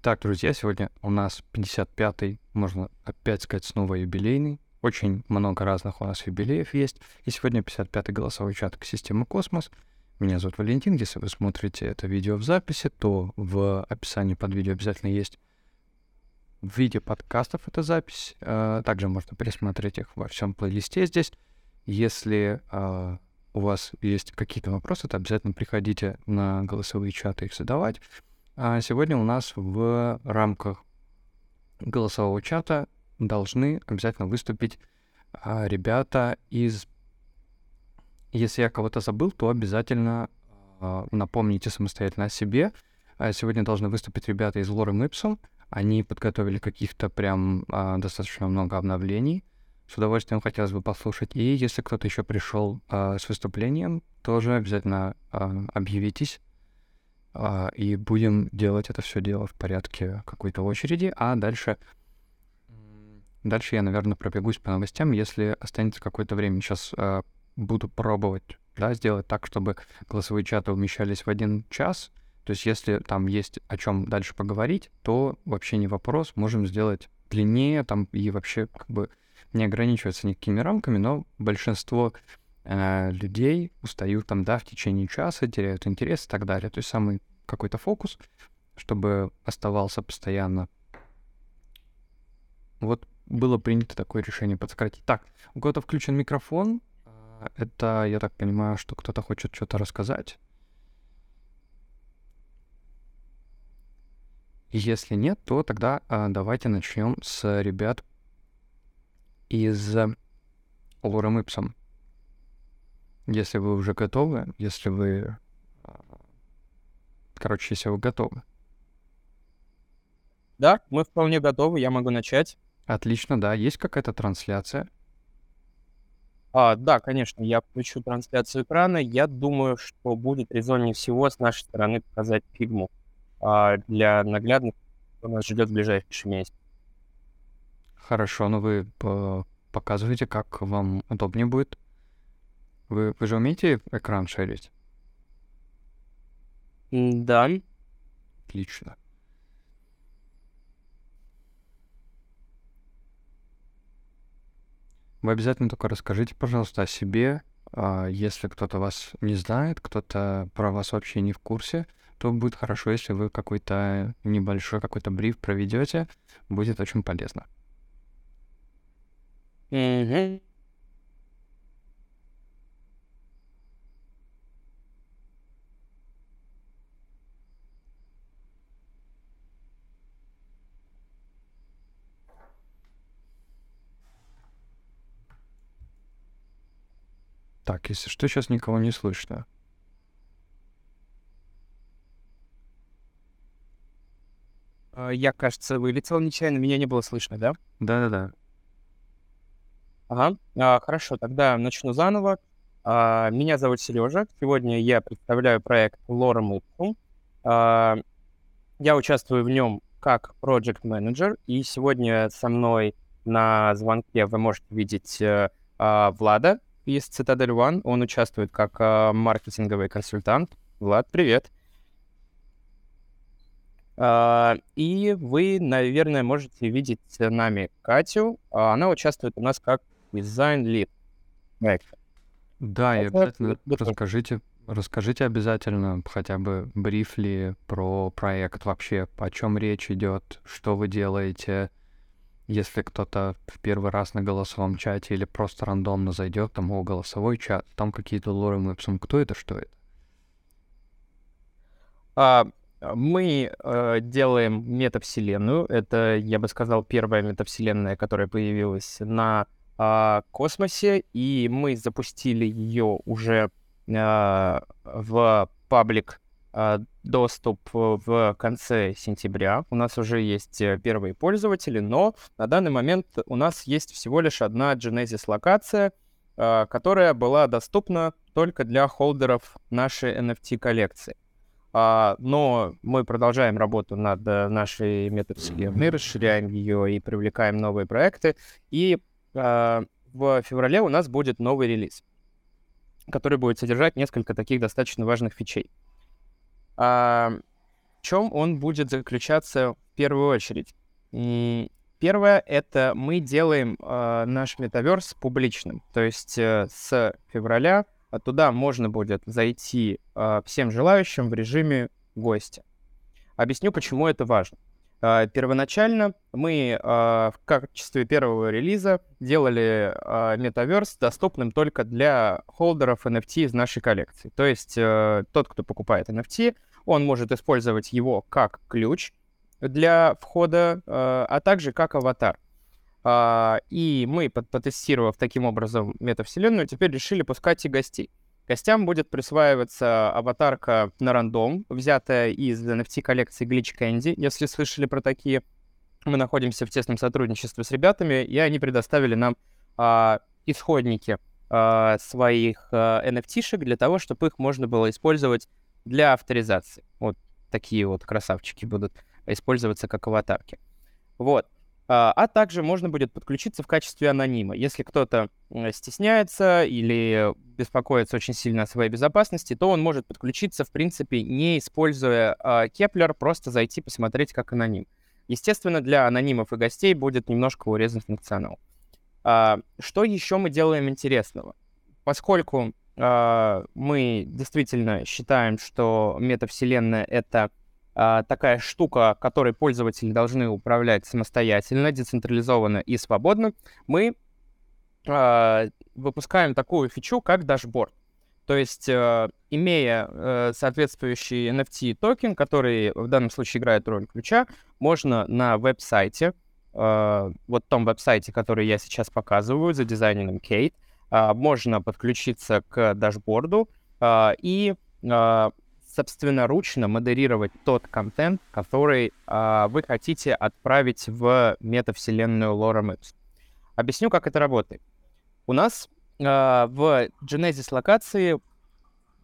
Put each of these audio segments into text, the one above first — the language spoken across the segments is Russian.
Так, друзья, сегодня у нас 55-й, можно опять сказать, снова юбилейный. Очень много разных у нас юбилеев есть. И сегодня 55-й голосовой чат к системе «Космос». Меня зовут Валентин. Если вы смотрите это видео в записи, то в описании под видео обязательно есть в виде подкастов эта запись. А, также можно пересмотреть их во всем плейлисте здесь. Если а, у вас есть какие-то вопросы, то обязательно приходите на голосовые чаты их задавать. А сегодня у нас в рамках голосового чата должны обязательно выступить а, ребята из... Если я кого-то забыл, то обязательно а, напомните самостоятельно о себе. Сегодня должны выступить ребята из Lore Ipsum. Они подготовили каких-то прям достаточно много обновлений. С удовольствием хотелось бы послушать. И если кто-то еще пришел с выступлением, тоже обязательно объявитесь и будем делать это все дело в порядке какой-то очереди, а дальше дальше я, наверное, пробегусь по новостям, если останется какое-то время. Сейчас а, буду пробовать, да, сделать так, чтобы голосовые чаты умещались в один час. То есть, если там есть о чем дальше поговорить, то вообще не вопрос, можем сделать длиннее там и вообще как бы не ограничиваться никакими рамками, но большинство э, людей устают там, да, в течение часа, теряют интерес и так далее. То есть самый какой-то фокус, чтобы оставался постоянно. Вот было принято такое решение подсократить. Так, у кого-то включен микрофон. А, это, я так понимаю, что кто-то хочет что-то рассказать. Если нет, то тогда а, давайте начнем с ребят из Лорем Ипсом. Если вы уже готовы, если вы... Короче, если вы готовы. Да, мы вполне готовы, я могу начать. Отлично, да. Есть какая-то трансляция? А, да, конечно, я включу трансляцию экрана. Я думаю, что будет резоннее всего с нашей стороны показать фигму а, для наглядности, что нас ждет в ближайший месяц. Хорошо, но вы показываете, как вам удобнее будет. Вы, вы же умеете экран шерить? Да. Отлично. Вы обязательно только расскажите, пожалуйста, о себе. А, если кто-то вас не знает, кто-то про вас вообще не в курсе, то будет хорошо, если вы какой-то небольшой какой-то бриф проведете. Будет очень полезно. Угу. Так, если что, сейчас никого не слышно. А, я, кажется, вылетел нечаянно, меня не было слышно, да? Да-да-да. Ага, а, хорошо, тогда начну заново. А, меня зовут Сережа. Сегодня я представляю проект Lore Ipsum. А, я участвую в нем как Project Manager, и сегодня со мной на звонке вы можете видеть а, Влада, из Citadel One. Он участвует как э, маркетинговый консультант. Влад, привет. Uh, и вы, наверное, можете видеть нами Катю. Uh, она участвует у нас как дизайн-лид. Да, и обязательно расскажите, расскажите обязательно хотя бы брифли про проект вообще, о чем речь идет, что вы делаете, если кто-то в первый раз на голосовом чате или просто рандомно зайдет, там, о, голосовой чат, там какие-то лоры мы кто это, что это? А, мы э, делаем метавселенную. Это, я бы сказал, первая метавселенная, которая появилась на э, космосе, и мы запустили ее уже э, в паблик доступ в конце сентября. У нас уже есть э, первые пользователи, но на данный момент у нас есть всего лишь одна Genesis локация, а, которая была доступна только для холдеров нашей NFT коллекции. А, но мы продолжаем работу над э, нашей метавселенной, расширяем ее и привлекаем новые проекты. И в феврале у нас будет новый релиз, который будет содержать несколько таких достаточно важных фичей. А, в чем он будет заключаться в первую очередь? Первое — это мы делаем э, наш метаверс публичным. То есть э, с февраля туда можно будет зайти э, всем желающим в режиме гостя. Объясню, почему это важно. Э, первоначально мы э, в качестве первого релиза делали э, метаверс доступным только для холдеров NFT из нашей коллекции. То есть э, тот, кто покупает NFT, он может использовать его как ключ для входа, э, а также как аватар. И мы, потестировав таким образом метавселенную, теперь решили пускать и гостей. Гостям будет присваиваться аватарка на рандом, взятая из NFT коллекции Glitch Candy, если слышали про такие. Мы находимся в тесном сотрудничестве с ребятами, и они предоставили нам uh, исходники uh, своих NFT-шек для того, чтобы их можно было использовать для авторизации. Вот такие вот красавчики будут использоваться как аватарки. Вот. А, а также можно будет подключиться в качестве анонима. Если кто-то стесняется или беспокоится очень сильно о своей безопасности, то он может подключиться, в принципе, не используя а, Keplr, просто зайти посмотреть как аноним. Естественно, для анонимов и гостей будет немножко урезан функционал. А, что еще мы делаем интересного? Поскольку мы действительно считаем, что метавселенная — это такая штука, которой пользователи должны управлять самостоятельно, децентрализованно и свободно, мы а, выпускаем такую фичу, как dashboard. То есть, э, имея э, соответствующий NFT токен, который в данном случае играет роль ключа, можно на веб-сайте, э, вот том веб-сайте, который я сейчас показываю, за дизайнером Кейт, можно подключиться к дашборду и собственноручно модерировать тот контент, который э, вы хотите отправить в метавселенную Lora Maps. Объясню, как это работает. У нас э, в Genesis локации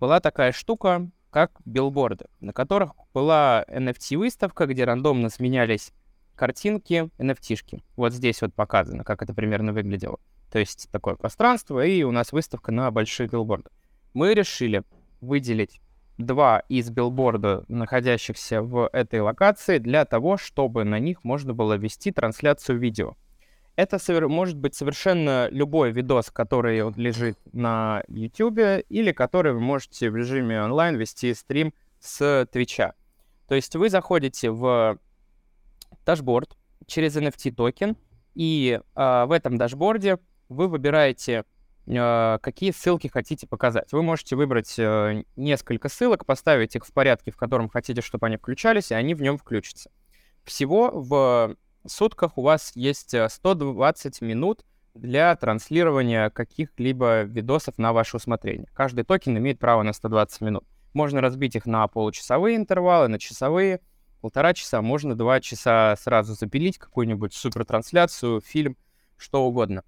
была такая штука, как билборды, на которых была NFT-выставка, где рандомно сменялись картинки, NFT-шки. Вот здесь вот показано, как это примерно выглядело. То есть такое пространство, и у нас выставка на больших билбордах. Мы решили выделить два из билборда, находящихся в этой локации, для того, чтобы на них можно было вести трансляцию видео. Это может быть совершенно любой видос, который лежит на YouTube, или который вы можете в режиме онлайн вести стрим с Твича. То есть вы заходите в дашборд через NFT токен, и э, в этом дашборде вы выбираете какие ссылки хотите показать. Вы можете выбрать э, несколько ссылок, поставить их в порядке, в котором хотите, чтобы они включались, и они в нем включатся. Всего в сутках у вас есть 120 э, минут для транслирования каких-либо видосов на ваше усмотрение. Каждый токен имеет право на 120 минут. Можно разбить их на получасовые интервалы, на часовые, полтора часа, можно два часа сразу запилить какую-нибудь супертрансляцию, фильм, что угодно.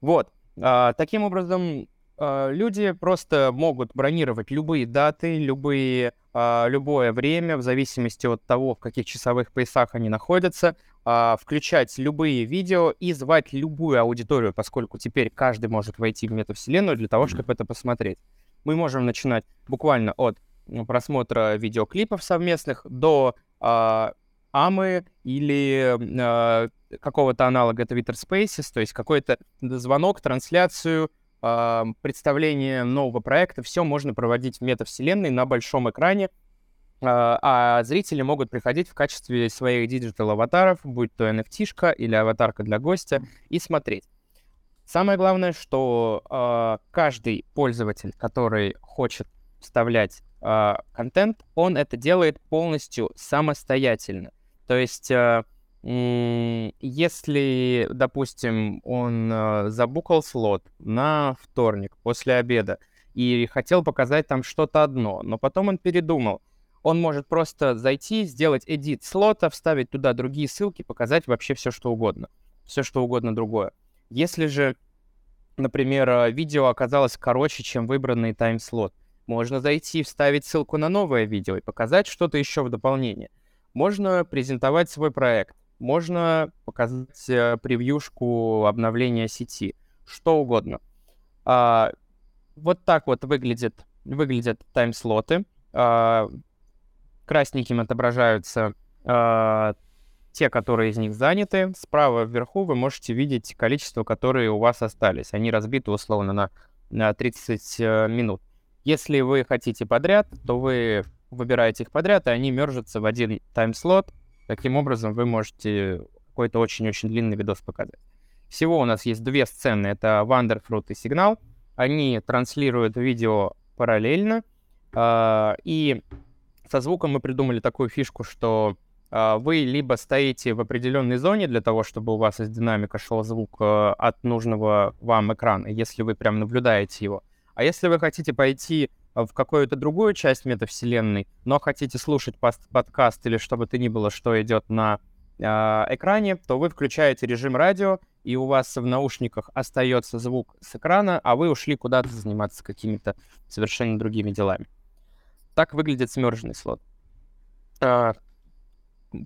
Вот. А, таким образом, а, люди просто могут бронировать любые даты, любые, а, любое время, в зависимости от того, в каких часовых поясах они находятся, включать любые видео и звать любую аудиторию, поскольку теперь каждый может войти в метавселенную для того, чтобы это посмотреть. Мы можем начинать буквально от ну, просмотра видеоклипов совместных, до AMA или какого-то аналога Twitter Spaces, то есть какой-то звонок, трансляцию, э, представление нового проекта, все можно проводить в метавселенной на большом экране, э, а зрители могут приходить в качестве своих digital-аватаров, будь то NFT-шка или аватарка для гостя, и смотреть. Самое главное, что э, каждый пользователь, который хочет вставлять контент, он это делает полностью самостоятельно. То есть, если, допустим, он э, забукал слот на вторник после обеда и хотел показать там что-то одно, но потом он передумал, он может просто зайти, сделать edit слота, вставить туда другие ссылки, показать вообще все, что угодно. Все, что угодно другое. Если же, например, э, видео оказалось короче, чем выбранный тайм-слот, можно зайти, вставить ссылку на новое видео и показать что-то еще в дополнение. Можно презентовать свой проект, можно показать э, превьюшку обновления сети, что угодно. А, вот так вот выглядит, выглядят тайм-слоты. А, красненьким отображаются а, те, которые из них заняты. Справа вверху вы можете видеть количество, которые у вас остались. Они разбиты условно на, на 30 э, минут. Если вы хотите подряд, то вы выбираете их подряд, и они мержатся в один тайм-слот. Таким образом, вы можете какой-то очень-очень длинный видос показать. Всего у нас есть две сцены. Это Wonderfruit и Сигнал. Они транслируют видео параллельно. Э, и со звуком мы придумали такую фишку, что а, вы либо стоите в определенной зоне для того, чтобы у вас из динамика шел звук э, от нужного вам экрана, если вы прям наблюдаете его. А если вы хотите пойти в какую-то другую часть метавселенной, но хотите слушать подкаст или что бы то ни было, что идет на э, экране, то вы включаете режим радио, и у вас в наушниках остается звук с экрана, а вы ушли куда-то заниматься какими-то совершенно другими делами. Так выглядит смерженный слот. А,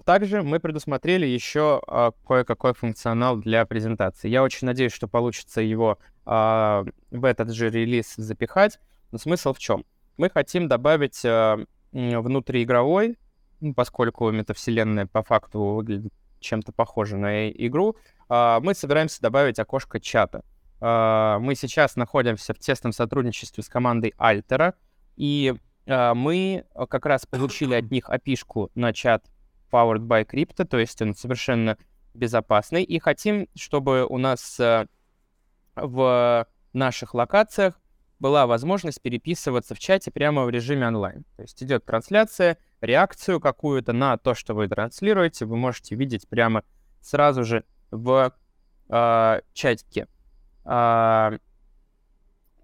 также мы предусмотрели еще а, кое-какой функционал для презентации. Я очень надеюсь, что получится его а, в этот же релиз запихать. Но смысл в чем? Мы хотим добавить а, внутриигровой, ну, поскольку метавселенная по факту выглядит чем-то похоже на игру, а, мы собираемся добавить окошко чата. А, мы сейчас находимся в тесном сотрудничестве с командой Альтера, и а, мы как раз получили от них опишку на чат powered by crypto, то есть он совершенно безопасный. И хотим, чтобы у нас э, в наших локациях была возможность переписываться в чате прямо в режиме онлайн. То есть идет трансляция, реакцию какую-то на то, что вы транслируете, вы можете видеть прямо сразу же в э, чатике. Э,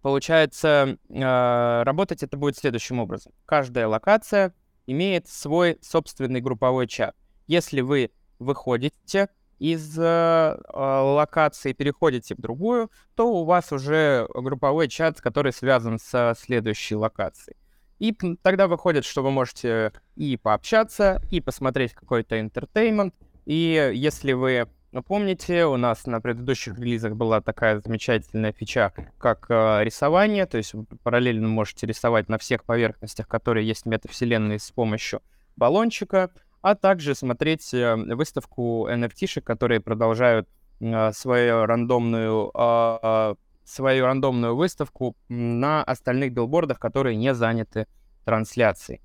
получается, э, работать это будет следующим образом. Каждая локация имеет свой собственный групповой чат. Если вы выходите из э, локации, переходите в другую, то у вас уже групповой чат, который связан со следующей локацией. И тогда выходит, что вы можете и пообщаться, и посмотреть какой-то интертеймент. И если вы ну, помните, у нас на предыдущих релизах была такая замечательная фича, как э, рисование, то есть вы параллельно можете рисовать на всех поверхностях, которые есть в метавселенной с помощью баллончика, а также смотреть э, выставку NFT-шек, которые продолжают э, свою рандомную э, свою рандомную выставку на остальных билбордах, которые не заняты трансляцией.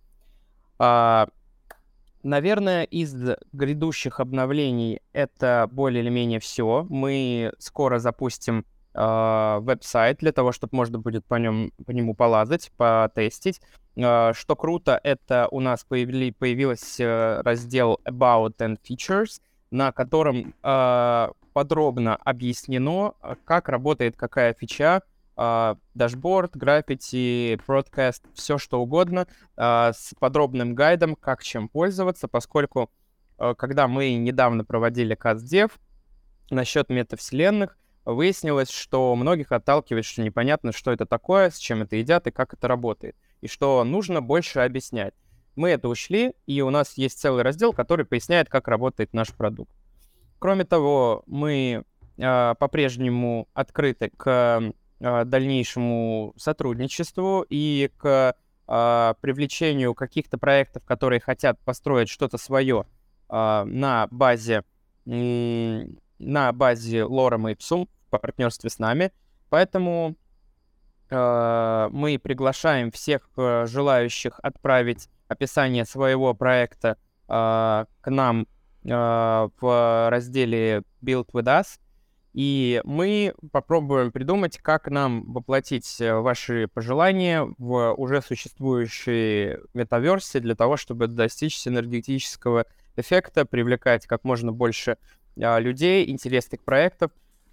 А, Наверное, из грядущих обновлений это более или менее все. Мы скоро запустим веб-сайт для того, чтобы можно будет по, нем, по нему полазать, потестить. Э, что круто, это у нас появили, появился э, раздел About and Features, на котором э, подробно объяснено, как работает какая фича, а, дашборд, граффити, broadcast, все что угодно а, с подробным гайдом, как чем пользоваться, поскольку а, когда мы недавно проводили CustDev насчет метавселенных, выяснилось, что многих отталкивает, что непонятно, что это такое, с чем это едят и как это работает, и что нужно больше объяснять. Мы это учли, и у нас есть целый раздел, который поясняет, как работает наш продукт. Кроме того, мы э, по-прежнему открыты к а, дальнейшему сотрудничеству и к а, привлечению каких-то проектов, которые хотят построить что-то свое а, на базе на базе Lorem Ipsum в партнерстве с нами. Поэтому мы приглашаем всех желающих отправить описание своего проекта к нам в разделе Build with Us и мы попробуем придумать, как нам воплотить э, ваши пожелания в уже существующие метаверсе для того, чтобы достичь синергетического эффекта, привлекать как можно больше а, людей, интересных проектов.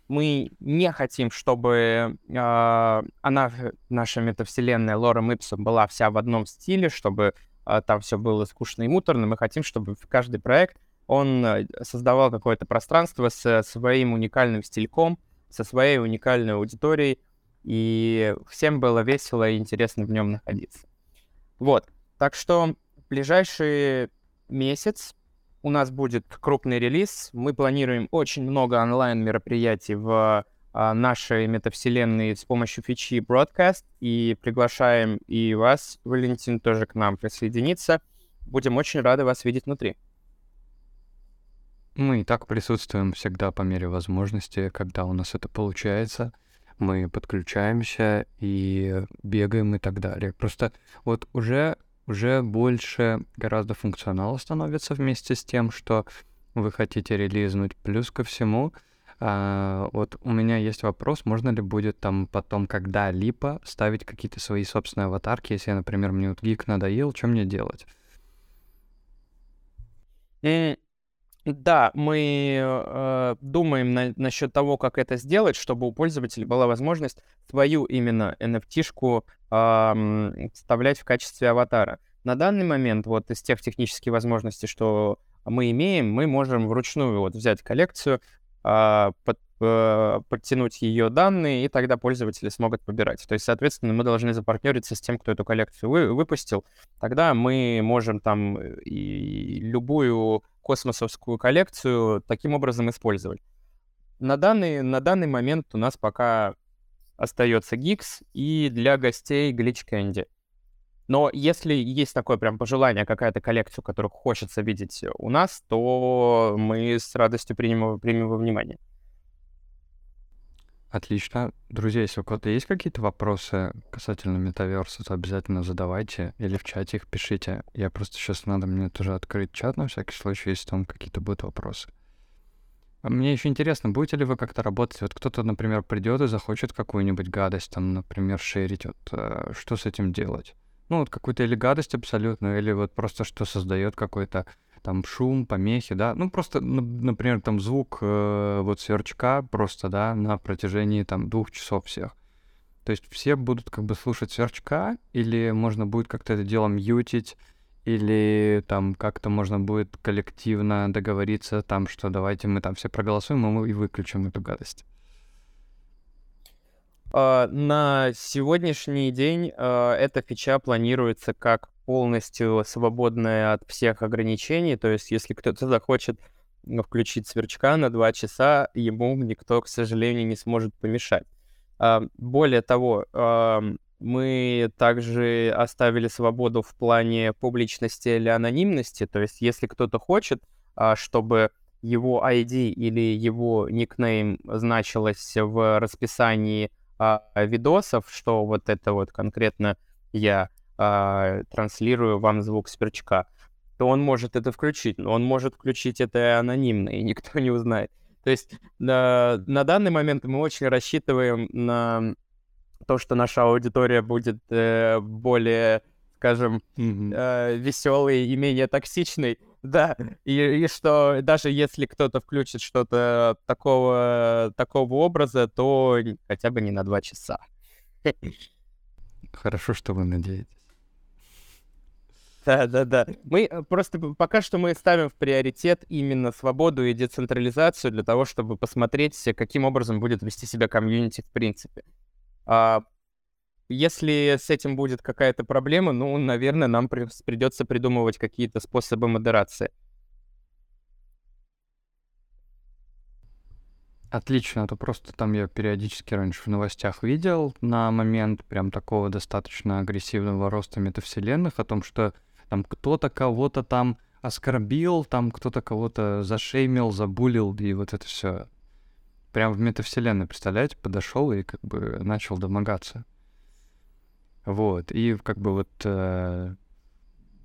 Мы не хотим, чтобы а, она, наша метавселенная Лора Ipsum была вся в одном стиле, чтобы а, там все было скучно и муторно. Мы хотим, чтобы каждый проект он э, создавал какое-то пространство со своим уникальным стильком, со своей уникальной аудиторией, и всем было весело и интересно в нем находиться. Вот, так что в ближайший месяц у нас будет крупный релиз. Мы планируем очень много онлайн-мероприятий в а, нашей метавселенной с помощью фичи Broadcast, и приглашаем и вас, Валентин, тоже к нам присоединиться. Будем очень рады вас видеть внутри. Мы и так присутствуем всегда по мере возможности, когда у нас это получается. Мы подключаемся и бегаем и так далее. Просто вот уже, уже больше гораздо функционала становится вместе с тем, что вы хотите релизнуть. Плюс ко всему, а, вот у меня есть вопрос, можно ли будет там потом когда-либо ставить какие-то свои собственные аватарки, если, например, мне вот гик надоел, что мне делать? Да, мы э, думаем на, насчет того, как это сделать, чтобы у пользователя была возможность свою именно NFT-шку э, вставлять в качестве аватара. На данный момент вот из тех технических возможностей, что мы имеем, мы можем вручную вот взять коллекцию, э, под, э, подтянуть ее данные, и тогда пользователи смогут выбирать. То есть, соответственно, мы должны запартнериться с тем, кто эту коллекцию вы, выпустил. Тогда мы можем там э, и любую космосовскую коллекцию таким образом использовать. На данный, на данный момент у нас пока остается Geeks и для гостей Glitch Candy. Но если есть такое прям пожелание, какая-то коллекция, которую хочется видеть у нас, то мы с радостью примем, примем во внимание. Отлично. Друзья, если у кого-то есть какие-то вопросы касательно метаверса, то обязательно задавайте или в чате их пишите. Я просто сейчас надо мне тоже открыть чат на всякий случай, если там какие-то будут вопросы. А мне еще интересно, будете ли вы как-то работать? Вот кто-то, например, придет и захочет какую-нибудь гадость, там, например, шерить. Вот, э, что с этим делать? Ну, вот какую-то или гадость абсолютно, или вот просто что создает какой-то там шум, помехи, да, ну просто, например, там звук э, вот сверчка просто, да, на протяжении там двух часов всех. То есть все будут как бы слушать сверчка, или можно будет как-то это дело мьютить, или там как-то можно будет коллективно договориться там, что давайте мы там все проголосуем, и мы и выключим эту гадость. Uh, на сегодняшний день uh, эта фича планируется как полностью свободная от всех ограничений. То есть, если кто-то захочет включить сверчка на два часа, ему никто, к сожалению, не сможет помешать. А, более того, мы также оставили свободу в плане публичности или анонимности. То есть, если кто-то хочет, а, чтобы его ID или его никнейм значилось в расписании а, видосов, что вот это вот конкретно я э, транслирую вам звук сверчка, то он может это включить, но он может включить это анонимно, и никто не узнает. То есть на, на данный момент мы очень рассчитываем на то, что наша аудитория будет э, более, скажем, mm-hmm. э, веселой и менее токсичной. Да, и, и что даже если кто-то включит что-то такого, такого образа, то хотя бы не на два часа. Хорошо, что вы надеетесь. Да, да, да. Мы э, просто пока что мы ставим в приоритет именно свободу и децентрализацию для того, чтобы посмотреть, каким образом будет вести себя комьюнити в принципе. А, если с этим будет какая-то проблема, ну, наверное, нам при придется придумывать какие-то способы модерации. Отлично, а то просто там я периодически раньше в новостях видел на момент прям такого достаточно агрессивного роста метавселенных о том, что там кто-то кого-то там оскорбил, там кто-то кого-то зашеймил, забулил, и вот это все. Прям в метавселенной, представляете, подошел и как бы начал домогаться. Вот, и как бы вот э,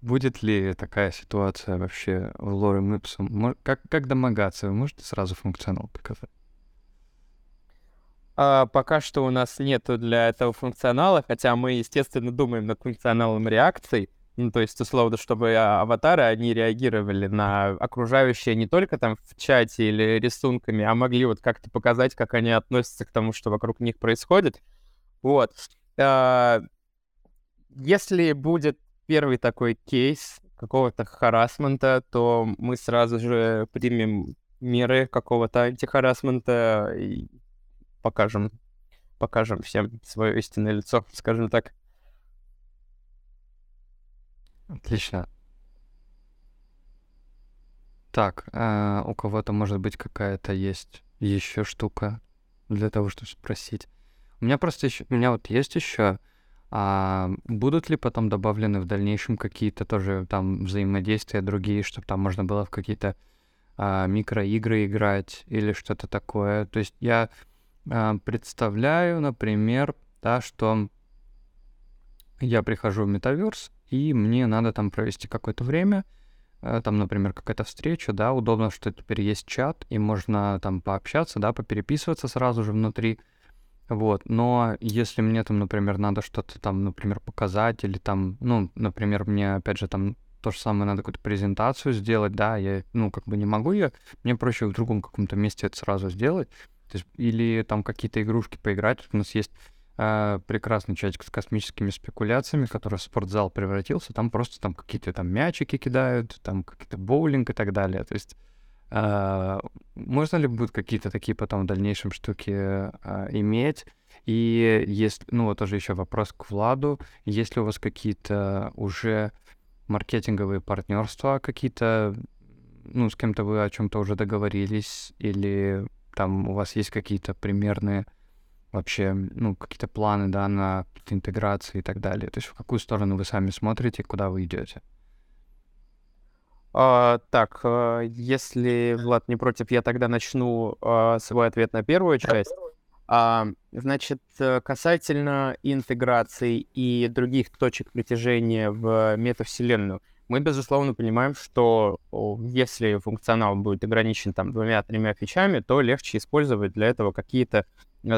будет ли такая ситуация вообще в лоре Мипса? Как, как домогаться? Вы можете сразу функционал показать? А, пока что у нас нету для этого функционала, хотя мы, естественно, думаем над функционалом реакций. Ну, то есть, условно, чтобы аватары, они реагировали на окружающее не только там в чате или рисунками, а могли вот как-то показать, как они относятся к тому, что вокруг них происходит. Вот. А, если будет первый такой кейс какого-то харасмента, то мы сразу же примем меры какого-то антихарасмента и покажем, покажем всем свое истинное лицо, скажем так. Отлично. Так, а у кого-то, может быть, какая-то есть еще штука для того, чтобы спросить. У меня просто еще, у меня вот есть еще, а будут ли потом добавлены в дальнейшем какие-то тоже там взаимодействия другие, чтобы там можно было в какие-то а, микроигры играть или что-то такое. То есть я а, представляю, например, да, что я прихожу в метаверс, и мне надо там провести какое-то время, э, там, например, какая-то встреча, да, удобно, что теперь есть чат, и можно там пообщаться, да, попереписываться сразу же внутри, вот, но если мне там, например, надо что-то там, например, показать, или там, ну, например, мне, опять же, там то же самое, надо какую-то презентацию сделать, да, я, ну, как бы не могу ее, мне проще в другом каком-то месте это сразу сделать, то есть, или там какие-то игрушки поиграть, у нас есть прекрасный чатик с космическими спекуляциями, который спортзал превратился, там просто там какие-то там мячики кидают, там какие-то боулинг и так далее, то есть э, можно ли будет какие-то такие потом в дальнейшем штуки э, иметь, и есть, ну вот тоже еще вопрос к Владу, есть ли у вас какие-то уже маркетинговые партнерства какие-то, ну, с кем-то вы о чем-то уже договорились, или там у вас есть какие-то примерные вообще, ну, какие-то планы, да, на интеграции и так далее? То есть в какую сторону вы сами смотрите, куда вы идете? А, так, а, если Влад не против, я тогда начну а, свой ответ на первую часть. А, значит, э, касательно интеграции и других точек притяжения в метавселенную, мы, безусловно, понимаем, что если функционал будет ограничен там двумя-тремя фичами, то легче использовать для этого какие-то э,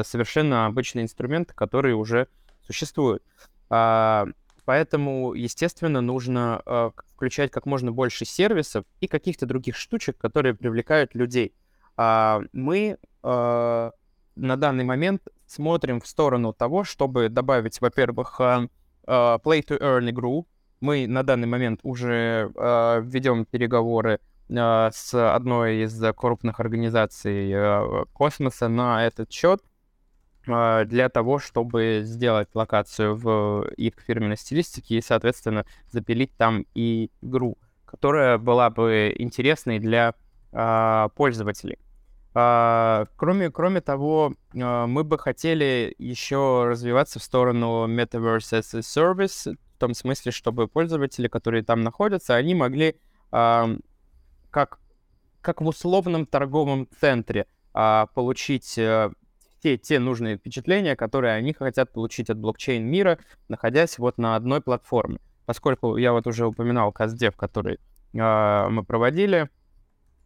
совершенно обычные инструменты, которые уже существуют. А, поэтому, естественно, нужно а, включать как можно больше сервисов и каких-то других штучек, которые привлекают людей. А, мы а, на данный момент смотрим в сторону того, чтобы добавить, во-первых, uh, Play to Earn игру. Мы на данный момент уже ведем переговоры с одной из крупных организаций космоса на этот счет для того, чтобы сделать локацию в их фирменной стилистике и, соответственно, запилить там и игру, которая была бы интересной для uh, пользователей. А, кроме, кроме того, а, мы бы хотели еще развиваться в сторону Metaverse as a Service, в том смысле, чтобы пользователи, которые там находятся, они могли а, как, как в условном торговом центре получить те, те нужные впечатления, которые они хотят получить от блокчейн мира, находясь вот на одной платформе. Поскольку я вот уже упоминал CastDev, который мы проводили,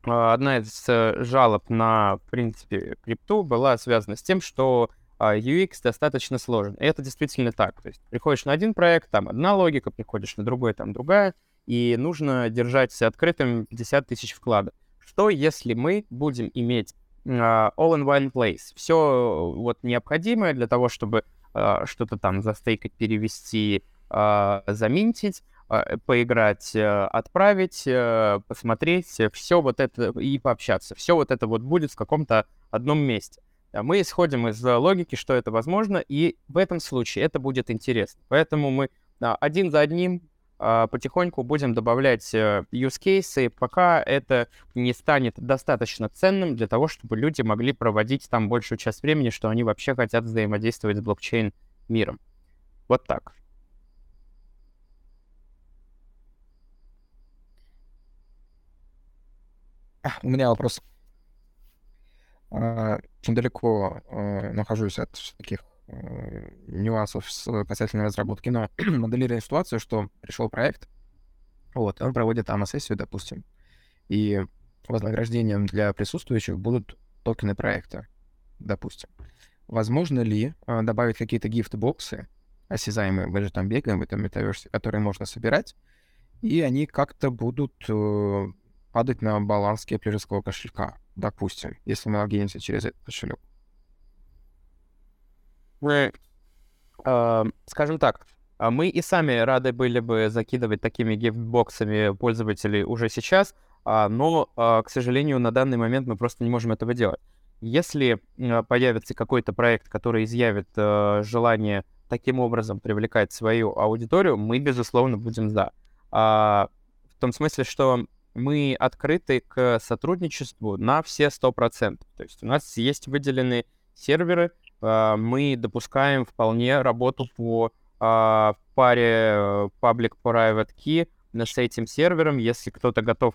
а, одна из э, жалоб на, в принципе, крипту была связана с тем, что а, UX достаточно сложен. И это действительно так. То есть приходишь на один проект, там одна логика, приходишь на другой, там другая, и нужно держать открытым 50 тысяч вкладов. Что если мы будем иметь all in one place? Все вот необходимое для того, чтобы uh, что-то там застейкать, перевести, uh, заминтить, а, поиграть, э, отправить, э, посмотреть, все вот это и пообщаться. Все вот это вот будет в каком-то одном месте. Мы исходим из логики, что это возможно, и в этом случае это будет интересно. Поэтому мы один за одним а, потихоньку будем добавлять э, use cases, пока это не станет достаточно ценным для того, чтобы люди могли проводить там большую часть времени, что они вообще хотят взаимодействовать с блокчейн миром. Вот так. У меня вопрос. А, очень далеко а, нахожусь от таких а, нюансов с касательно разработки, но моделируя ситуацию, что пришел проект, вот, он проводит АМА-сессию, допустим, и вознаграждением для присутствующих будут токены проекта, допустим. Возможно ли добавить какие-то гифт-боксы, осязаемые, мы же там бегаем в этом метаверсе, которые можно собирать, и они как-то будут э, падать на баланс кеплеровского кошелька, допустим, если мы логинимся через этот кошелек? Мы, э, скажем так, а мы и сами рады были бы закидывать такими гифтбоксами пользователей уже сейчас, а, но, а, к сожалению, на данный момент мы просто не можем этого делать. Если появится какой-то проект, который изъявит э, желание таким образом привлекать свою аудиторию, мы, безусловно, будем за. В том смысле, что мы открыты к сотрудничеству на все 100%. То есть у нас есть выделенные серверы, мы допускаем вполне работу по а, паре public-private key с этим сервером, если кто-то готов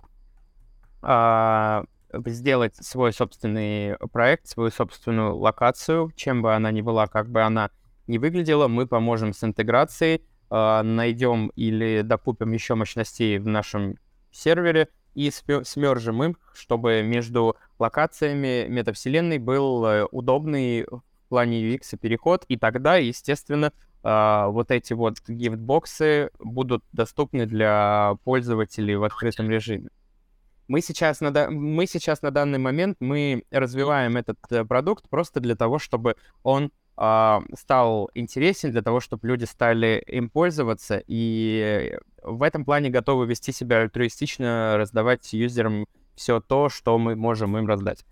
а, сделать свой собственный проект, свою собственную локацию, чем бы она ни была, как бы она ни выглядела, мы поможем с интеграцией, а, найдем или докупим еще мощностей в нашем сервере и смержим им, чтобы между локациями метавселенной был э, удобный в плане UX переход, и тогда, естественно, а, вот эти вот гифтбоксы будут доступны для пользователей в открытом режиме. Мы сейчас на, мы сейчас на данный момент мы развиваем этот э, продукт просто для того, чтобы он э, стал интересен, для того, чтобы люди стали им пользоваться, и в этом плане готовы вести себя альтруистично, раздавать юзерам все то, что мы можем им раздать.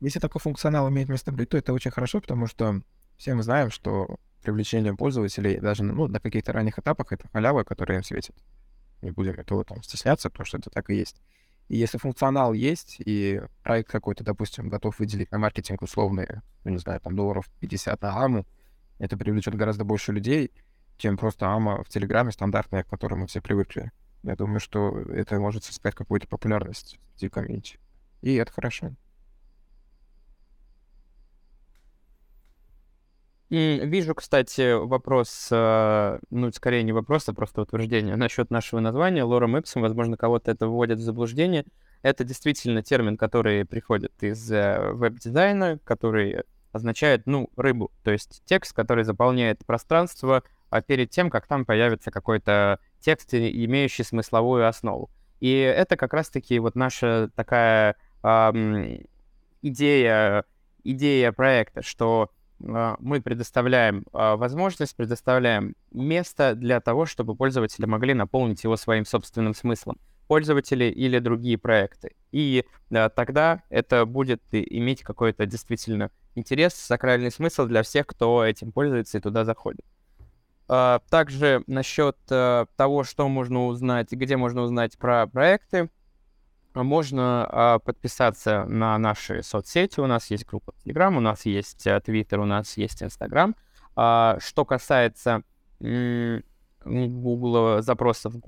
Если такой функционал имеет место быть, то это очень хорошо, потому что все мы знаем, что привлечение пользователей даже ну, на каких-то ранних этапах это халява, которая им светит не будем этого там стесняться, потому что это так и есть. И если функционал есть, и проект какой-то, допустим, готов выделить на маркетинг условные, ну, не знаю, там, долларов 50 на АМУ, это привлечет гораздо больше людей, чем просто АМА в Телеграме стандартная, к которой мы все привыкли. Я думаю, что это может создать какую-то популярность в комьюнити. И это хорошо. Вижу, кстати, вопрос, э, ну, скорее не вопрос, а просто утверждение насчет нашего названия. Лорем Ipsum, возможно, кого-то это вводит в заблуждение. Это действительно термин, который приходит из э, веб-дизайна, который означает, ну, рыбу, то есть текст, который заполняет пространство а перед тем, как там появится какой-то текст, имеющий смысловую основу. И это как раз-таки вот наша такая эм, идея, идея проекта, что мы предоставляем а, возможность, предоставляем место для того, чтобы пользователи могли наполнить его своим собственным смыслом. Пользователи или другие проекты. И да, тогда это будет иметь какой-то действительно интерес, сакральный смысл для всех, кто этим пользуется и туда заходит. А, также насчет того, что можно узнать, где можно узнать про проекты, можно а, подписаться на наши соцсети. У нас есть группа Telegram, у нас есть Twitter, у нас есть Instagram. А, что касается Google, запросов в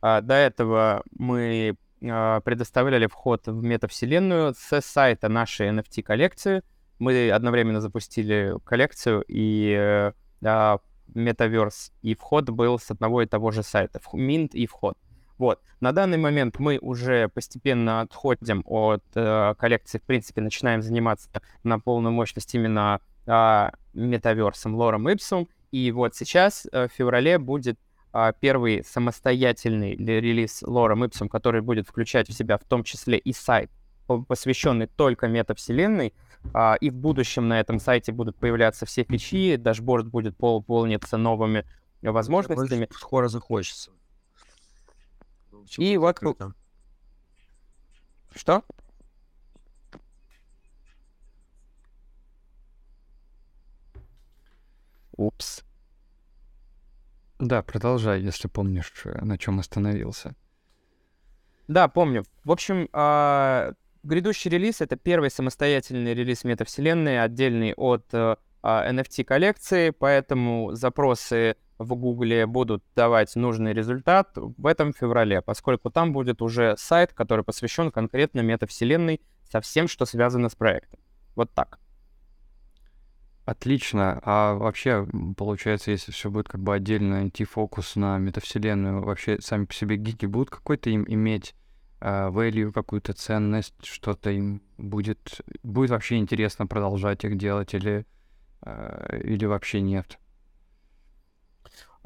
а, до этого мы а, предоставляли вход в метавселенную с сайта нашей NFT-коллекции. Мы одновременно запустили коллекцию и а, Metaverse, и вход был с одного и того же сайта. Mint и вход. Вот. На данный момент мы уже постепенно отходим от э, коллекции, в принципе, начинаем заниматься на полную мощность именно э, метаверсом, лором Ipsum. И вот сейчас, э, в феврале, будет э, первый самостоятельный релиз лором Ipsum, который будет включать в себя в том числе и сайт, посвященный только метавселенной. Uh, и в будущем на этом сайте будут появляться все фичи, дашборд будет пол полниться новыми возможностями. Скоро захочется. И вот... Что? Упс. Да, продолжай, если помнишь, э, на чем остановился. Да, помню. В общем, э, грядущий релиз — это первый самостоятельный релиз метавселенной, отдельный от э, NFT-коллекции, поэтому запросы в Гугле будут давать нужный результат в этом феврале, поскольку там будет уже сайт, который посвящен конкретно метавселенной со всем, что связано с проектом. Вот так. Отлично. А вообще, получается, если все будет как бы отдельно идти фокус на метавселенную, вообще сами по себе гики будут какой-то им иметь uh, value, какую-то ценность, что-то им будет... Будет вообще интересно продолжать их делать или, uh, или вообще нет?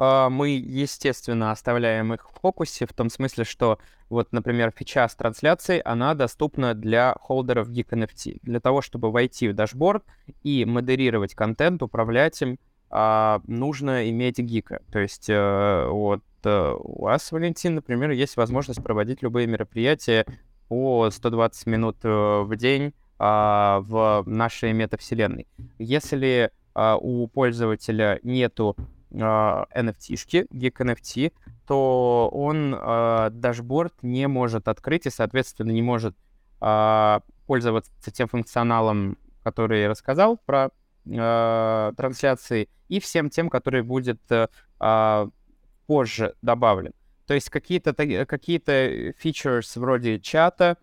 А, мы, естественно, оставляем их в фокусе, в том смысле, что вот, например, фича с трансляцией, она доступна для холдеров Geek NFT. Для того, чтобы войти в дашборд и модерировать контент, управлять им, а, нужно иметь гика. То есть э, вот э, у вас, Валентин, например, есть возможность проводить любые мероприятия по 120 минут э, в день а, в нашей метавселенной. Если у пользователя нету NFT-шки, Geek NFT, то он э, дашборд не может открыть и, соответственно, не может э, пользоваться тем функционалом, который я рассказал про э, трансляции, и всем тем, который будет э, позже добавлен. То есть какие-то какие фичерс вроде чата,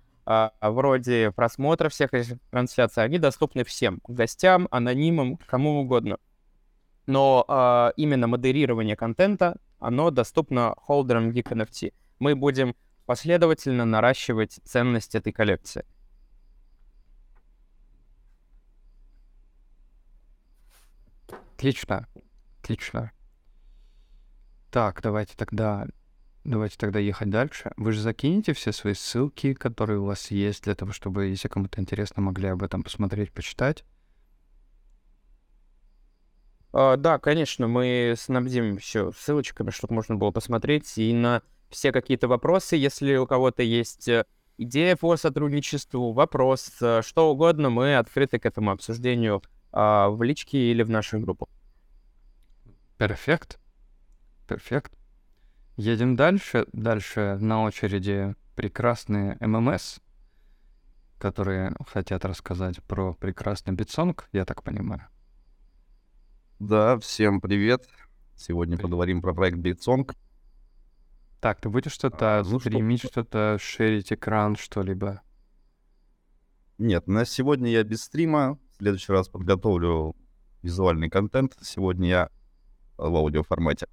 вроде просмотра всех трансляций, они доступны всем, гостям, анонимам, кому угодно. Но а, именно модерирование контента, оно доступно холдерам Geek NFT. Мы будем последовательно наращивать ценность этой коллекции. Отлично. Отлично. Так, давайте тогда давайте тогда ехать дальше. Вы же закинете все свои ссылки, которые у вас есть, для того, чтобы, если кому-то интересно, могли об этом посмотреть, почитать. Uh, да, конечно, мы снабдим все ссылочками, чтобы можно было посмотреть и на все какие-то вопросы, если у кого-то есть э, идея по сотрудничеству, вопрос, э, что угодно, мы открыты к этому обсуждению uh, в личке или в наших группах. Perfect. Perfect. Едем дальше. Дальше на очереди прекрасные ММС, которые хотят рассказать про прекрасный Bitsong, я так понимаю. Да, всем привет. Сегодня привет. поговорим про проект Bitsong. Так, ты будешь что-то а, ну стримить, что... что-то шерить экран, что-либо? Нет, на сегодня я без стрима. В следующий раз подготовлю визуальный контент. Сегодня я в аудиоформате.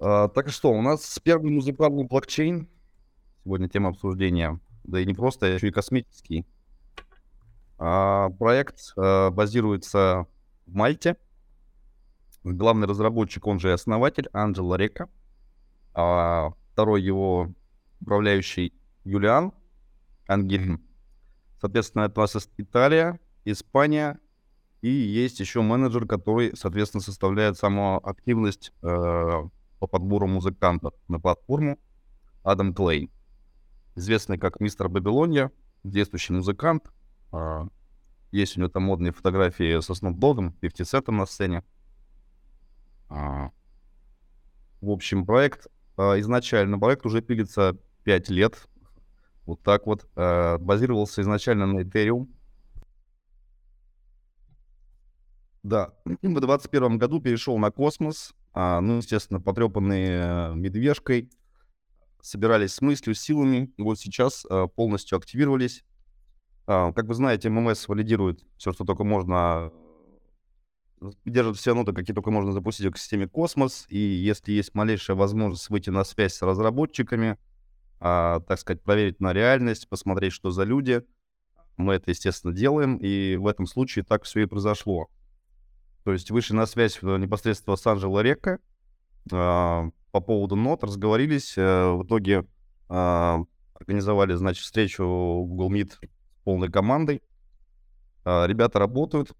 А, так что, у нас первый музыкальный блокчейн. Сегодня тема обсуждения. Да и не просто, а еще и космический. А, проект а, базируется в Мальте. Главный разработчик, он же и основатель, Анджело Река. А, второй его управляющий Юлиан Ангелин. Соответственно, у нас Италия, Испания, и есть еще менеджер, который, соответственно, составляет саму активность э, по подбору музыкантов на платформу Адам Клей, известный как мистер Бабилония, действующий музыкант. А, есть у него там модные фотографии со Dogg'ом, 50 Cent на сцене. А, в общем, проект, а, изначально проект уже пилится 5 лет. Вот так вот. Базировался изначально на Ethereum. Да, в 2021 году перешел на космос, а, ну, естественно, потрепанные э, медвежкой, собирались с мыслью, силами, и вот сейчас а, полностью активировались. А, как вы знаете, ММС валидирует все, что только можно, держит все ноты, какие только можно запустить в экосистеме Космос, и если есть малейшая возможность выйти на связь с разработчиками, а, так сказать, проверить на реальность, посмотреть, что за люди, мы это, естественно, делаем, и в этом случае так все и произошло. То есть вышли на связь непосредственно с Анджело Рекко э, по поводу нот, разговорились. Э, в итоге э, организовали, значит, встречу Google Meet полной командой. Э, ребята работают,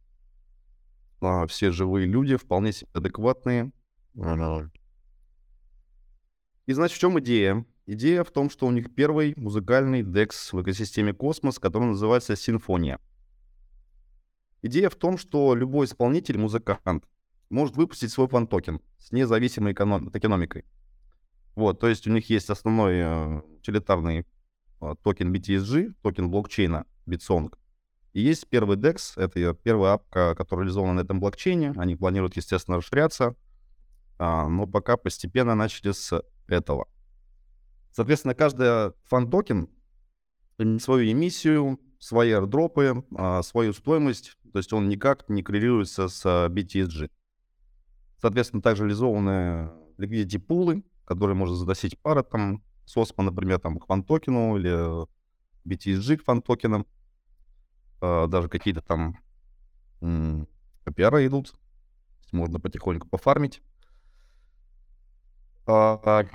э, все живые люди, вполне себе адекватные. И, значит, в чем идея? Идея в том, что у них первый музыкальный DEX в экосистеме Космос, который называется Sinfonia. Идея в том, что любой исполнитель, музыкант, может выпустить свой фан-токен с независимой эконом- токеномикой. Вот, то есть у них есть основной э, утилитарный э, токен BTSG, токен блокчейна Bitsong. И есть первый DEX, это первая апка, которая реализована на этом блокчейне. Они планируют, естественно, расширяться, а, но пока постепенно начали с этого. Соответственно, каждый фан-токен свою эмиссию, свои airdrop ы, а, свою стоимость то есть он никак не коррелируется с а, BTSG. Соответственно, также реализованы liquidity пулы, которые можно задепозитить пару, там, с OSMO, например, там, к фан-токену или BTSG к фан-токенам. А, даже какие-то там APR идут. Можно потихоньку пофармить. А,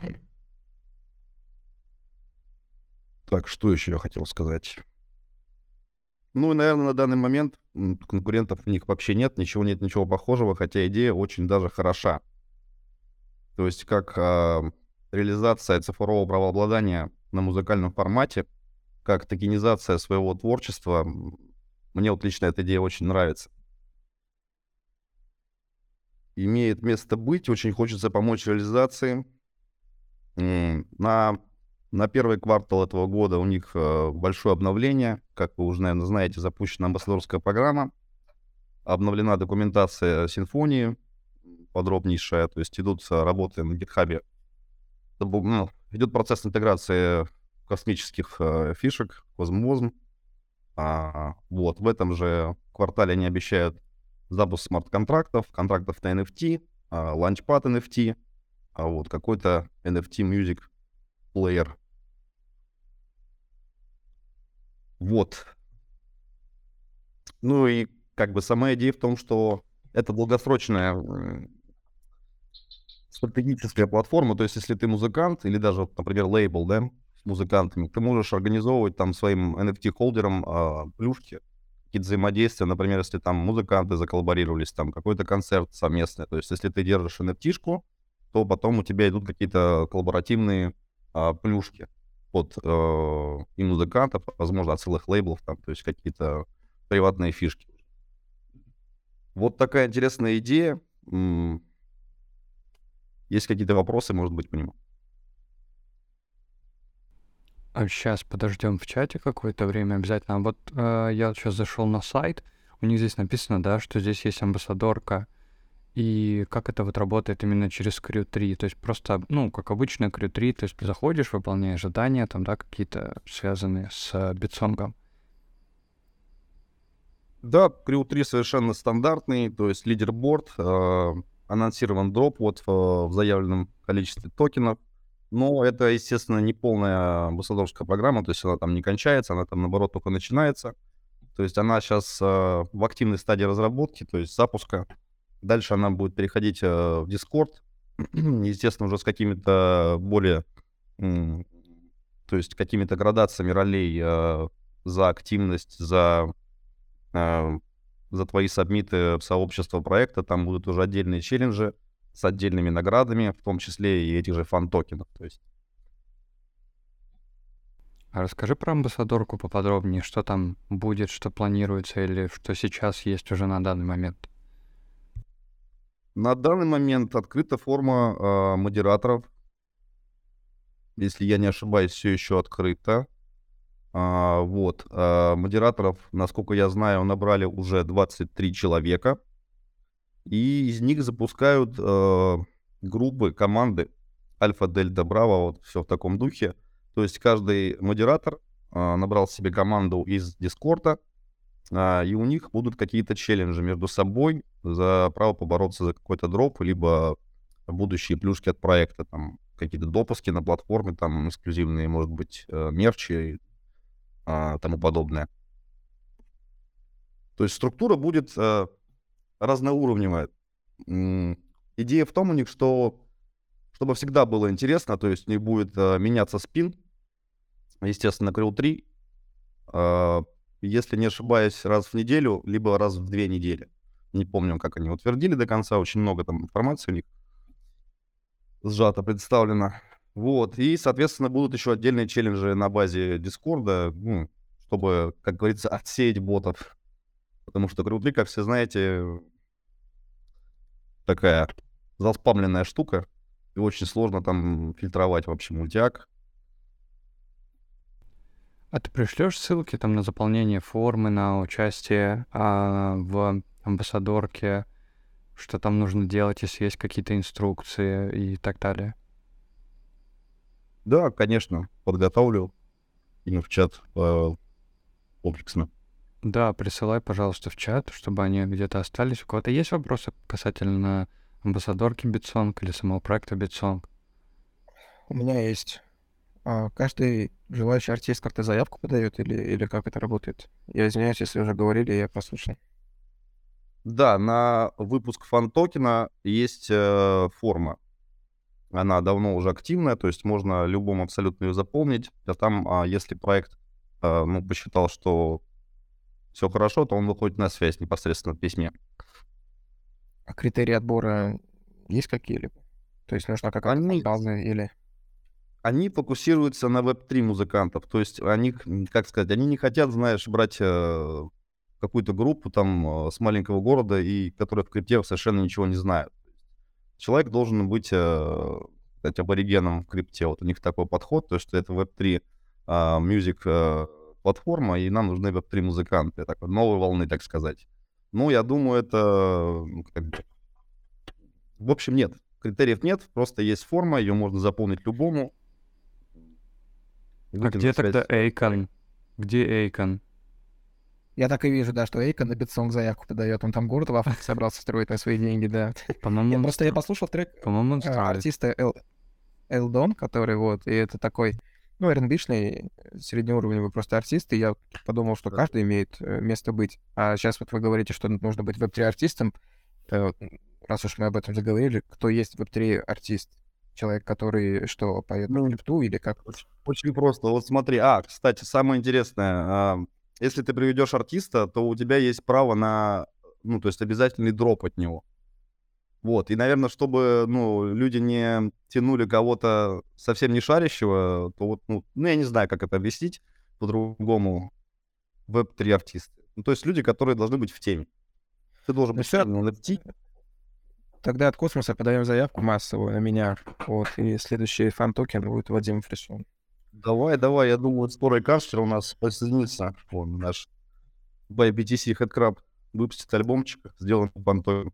так, что еще я хотел сказать? Ну, и, наверное, на данный момент конкурентов у них вообще нет, ничего нет, ничего похожего, хотя идея очень даже хороша. То есть как э, реализация цифрового правообладания на музыкальном формате, как токенизация своего творчества, мне вот лично эта идея очень нравится. Имеет место быть, очень хочется помочь реализации. На на первый квартал этого года у них э, большое обновление. Как вы уже, наверное, знаете, запущена амбассадорская программа. Обновлена документация симфонии подробнейшая. То есть идут работы на гитхабе ну, идет процесс интеграции космических э, фишек, Космозм. А, вот, в этом же квартале они обещают запуск смарт-контрактов, контрактов на NFT, а, ланчпад NFT, а вот какой-то NFT Music Player. Вот. Ну и как бы сама идея в том, что это долгосрочная стратегическая платформа, то есть если ты музыкант или даже, например, лейбл, да, с музыкантами, ты можешь организовывать там своим NFT-холдерам э, плюшки, какие-то взаимодействия, например, если там музыканты заколлаборировались, там какой-то концерт совместный, то есть если ты держишь NFT-шку, то потом у тебя идут какие-то коллаборативные э, плюшки от э, и музыкантов, возможно, от целых лейблов, там, то есть какие-то приватные фишки. Вот такая интересная идея. Есть какие-то вопросы, может быть, по нему? А сейчас подождем в чате какое-то время обязательно. А вот э, я сейчас зашел на сайт, у них здесь написано, да, что здесь есть амбассадорка, и как это вот работает именно через Crew 3, то есть просто, ну, как обычно Crew 3, то есть заходишь, выполняешь задания, там, да, какие-то связанные с битсонгом. Да, Crew 3 совершенно стандартный, то есть лидерборд, э, анонсирован дроп вот в, в заявленном количестве токенов. Но это, естественно, не полная амбассадорская программа, то есть она там не кончается, она там, наоборот, только начинается. То есть она сейчас э, в активной стадии разработки, то есть запуска. Дальше она будет переходить э, в Discord, естественно, уже с какими-то более, то есть какими-то градациями ролей э, за активность, за э, за твои сабмиты в сообщество проекта, там будут уже отдельные челленджи с отдельными наградами, в том числе и этих же фан-токенов. То есть. А расскажи про амбассадорку поподробнее, что там будет, что планируется или что сейчас есть уже на данный момент. На данный момент открыта форма э, модераторов. Если я не ошибаюсь, все еще открыто. А, вот. А, модераторов, насколько я знаю, набрали уже 23 человека. И из них запускают а, группы, команды Альфа, Дельта, Браво, вот все в таком духе. То есть каждый модератор а, набрал себе команду из Дискорда, а, и у них будут какие-то челленджи между собой за право побороться за какой-то дроп, либо будущие плюшки от проекта, там какие-то допуски на платформе, там эксклюзивные, может быть, э, мерчи а, тому подобное. То есть структура будет а, разноуровневая. Идея в том у них, что чтобы всегда было интересно, то есть не будет а, меняться спин, естественно, крыл 3, а, если не ошибаюсь, раз в неделю, либо раз в две недели. Не помню, как они утвердили до конца, очень много там информации у них сжато представлено. Вот, и, соответственно, будут еще отдельные челленджи на базе Дискорда, ну, чтобы, как говорится, отсеять ботов. Потому что Крутли, как все знаете, такая заспамленная штука, и очень сложно там фильтровать вообще мультиак. А ты пришлешь ссылки там на заполнение формы, на участие а, в амбассадорке, что там нужно делать, если есть какие-то инструкции и так далее? Да, конечно, подготовлю именно в чат э, комплексно. Да, присылай, пожалуйста, в чат, чтобы они где-то остались. У кого-то есть вопросы касательно амбассадорки Bitsong или самого проекта Bitsong? У меня есть. А каждый желающий артист как-то заявку подает или, или как это работает? Я извиняюсь, если уже говорили, я послушал. Да, на выпуск фан-токена есть э, форма она давно уже активная, то есть можно любому абсолютно ее заполнить. А там, а, если проект а, ну, посчитал, что все хорошо, то он выходит на связь непосредственно в письме. А критерии отбора есть какие-либо? То есть нужна какая-то они... база или... Они фокусируются на Web3 музыкантов. То есть они, как сказать, они не хотят, знаешь, брать э, какую-то группу там э, с маленького города, и которая в крипте совершенно ничего не знает человек должен быть э, кстати, аборигеном в крипте. Вот у них такой подход, то что это Web3 а, music э, платформа, и нам нужны Web3 музыканты, так, новой волны, так сказать. Ну, я думаю, это... В общем, нет. критериев нет, просто есть форма, ее можно заполнить любому. А где тогда Akon? Где Akon? Я так и вижу, да, что Akon на Bitsong заявку подает. Он там город в Африке собрался строить на свои деньги, да. По-моему, Я просто я послушал трек По-моему, строит. артиста Эл- Элдон, который вот, и это такой, ну, R&B -шный, среднеуровневый просто артист, и я подумал, что каждый имеет э, место быть. А сейчас вот вы говорите, что нужно быть Web3 артистом. Э, раз уж мы об этом заговорили, кто есть Web3 артист? Человек, который что, поет Ну, на крипту или как? Очень просто. Вот смотри. А, кстати, самое интересное. Если ты приведешь артиста, то у тебя есть право на, ну, то есть обязательный дроп от него. Вот. И, наверное, чтобы, ну, люди не тянули кого-то совсем не шарящего, то вот, ну, ну, я не знаю, как это объяснить по-другому. Веб-3 артисты. Ну, то есть люди, которые должны быть в теме. Ты должен Ну быть всё. в теме NFT. Тогда от космоса подаем заявку массовую на меня. Вот, и следующий фан-токен будет Вадим Фрисун. Давай, давай, я думаю, скоро и Кашер у нас присоединится. Вон наш by BTC Headcrab выпустит альбомчик, сделан понтом.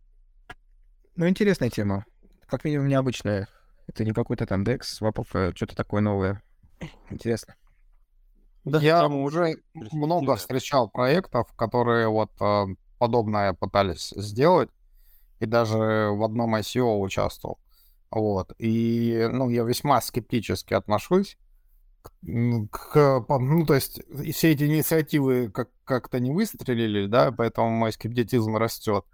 Ну, интересная тема. Как минимум необычная. Это не какой-то там DEX, сваповка, что-то такое новое. Интересно. Я уже много встречал проектов, которые вот э, подобное пытались сделать, и даже в одном ICO участвовал. Вот. И, ну, я весьма скептически отношусь к, к- ну, то есть все эти инициативы как- как-то не выстрелили, да, поэтому мой скептицизм растет.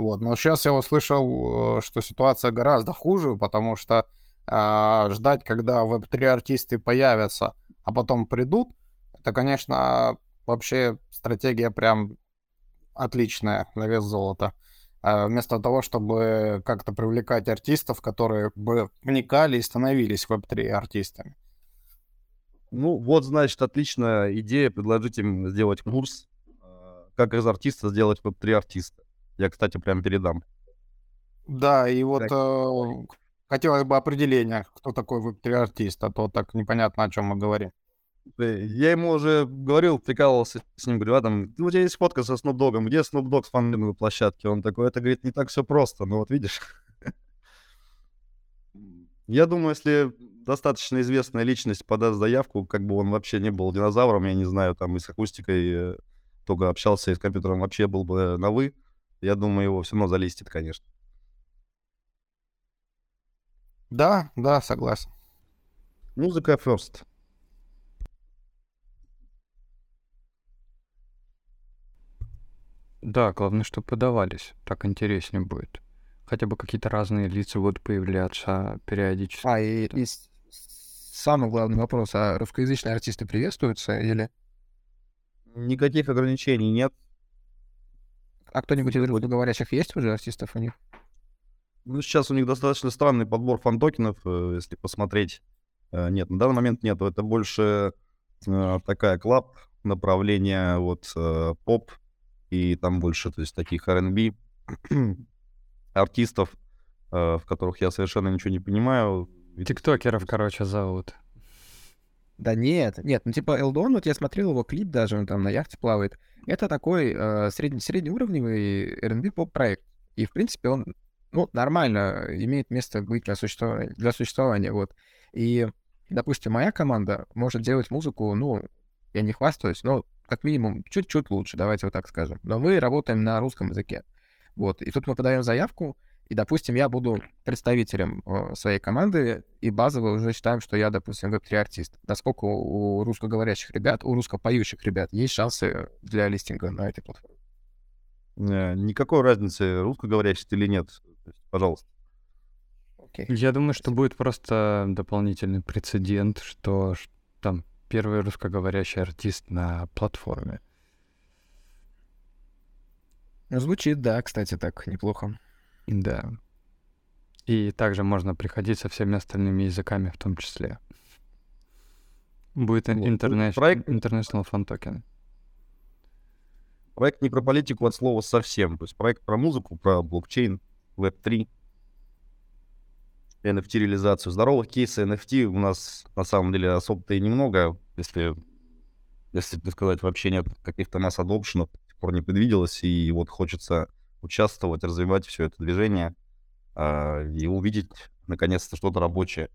Вот. Но сейчас я услышал, э, что ситуация гораздо хуже, потому что а, ждать, когда веб-3 артисты появятся, а потом придут, это, конечно, вообще стратегия прям отличная на вес золота. А Вместо того, чтобы как-то привлекать артистов, которые бы вникали и становились веб-3 артистами. Ну, вот, значит, отличная идея предложить им сделать курс, э, как из артиста сделать веб-3 артиста. Я, кстати, прям передам. Да, и вот Так. э, хотелось бы определения, кто такой веб-3 артист, а то так непонятно, о чем мы говорим. Я ему уже говорил, прикалывался с ним, говорю, Адам, у тебя есть фотка со Snoop Dogg, где Snoop Dogg с фанатной площадке? Он такой, это, говорит, не так все просто, ну вот видишь. Я думаю, если достаточно известная личность подаст заявку, как бы он вообще не был динозавром, я не знаю, там и с акустикой э, только общался, и с компьютером вообще был бы на «вы», я думаю, его все равно залистит, конечно. Да, да, согласен. Музыка first. Да, главное, чтобы подавались. Так интереснее будет. Хотя бы какие-то разные лица будут появляться периодически. А, и, и самый главный вопрос, а русскоязычные артисты приветствуются или... Никаких ограничений нет. А кто-нибудь из русскоговорящих есть уже артистов у них? Ну, сейчас у них достаточно странный подбор фан-токенов, э, если посмотреть. Э, Нет, на данный момент нет. Это больше э, такая club направление вот поп, и там больше, то есть, таких R&B артистов, в которых я совершенно ничего не понимаю. Тиктокеров, короче, зовут. Да нет, нет, ну типа Элдон, вот я смотрел его клип даже, он там на яхте плавает. Это такой э, средне, среднеуровневый R&B поп-проект. И, в принципе, он, ну, нормально имеет место быть для существования, для существования, вот. И, допустим, моя команда может делать музыку, ну, я не хвастаюсь, но как минимум чуть-чуть лучше, давайте вот так скажем. Но мы работаем на русском языке. Вот. И тут мы подаем заявку, и, допустим, я буду представителем э, своей команды, и базово уже считаем, что я, допустим, веб-3-артист. Насколько у русскоговорящих ребят, у русскопоющих ребят есть шансы для листинга на этой платформе? э, Никакой разницы, русскоговорящий ты или нет. Пожалуйста. Окей. Я думаю, что будет просто дополнительный прецедент, что там первый русскоговорящий артист на платформе. Звучит, да, кстати, так неплохо. Да. И также можно приходить со всеми остальными языками в том числе. Будет Вот. интернеш- Проект- International Fan Token. Проект не про политику от слова совсем. То есть проект про музыку, про блокчейн, Web3, NFT-реализацию. Здоровых кейсов NFT у нас на самом деле особо-то и немного. Если, если так сказать, вообще нет каких-то масс адопшенов, до сих пор не предвиделось. И вот хочется участвовать, развивать все это движение. а, и увидеть наконец-то что-то рабочее.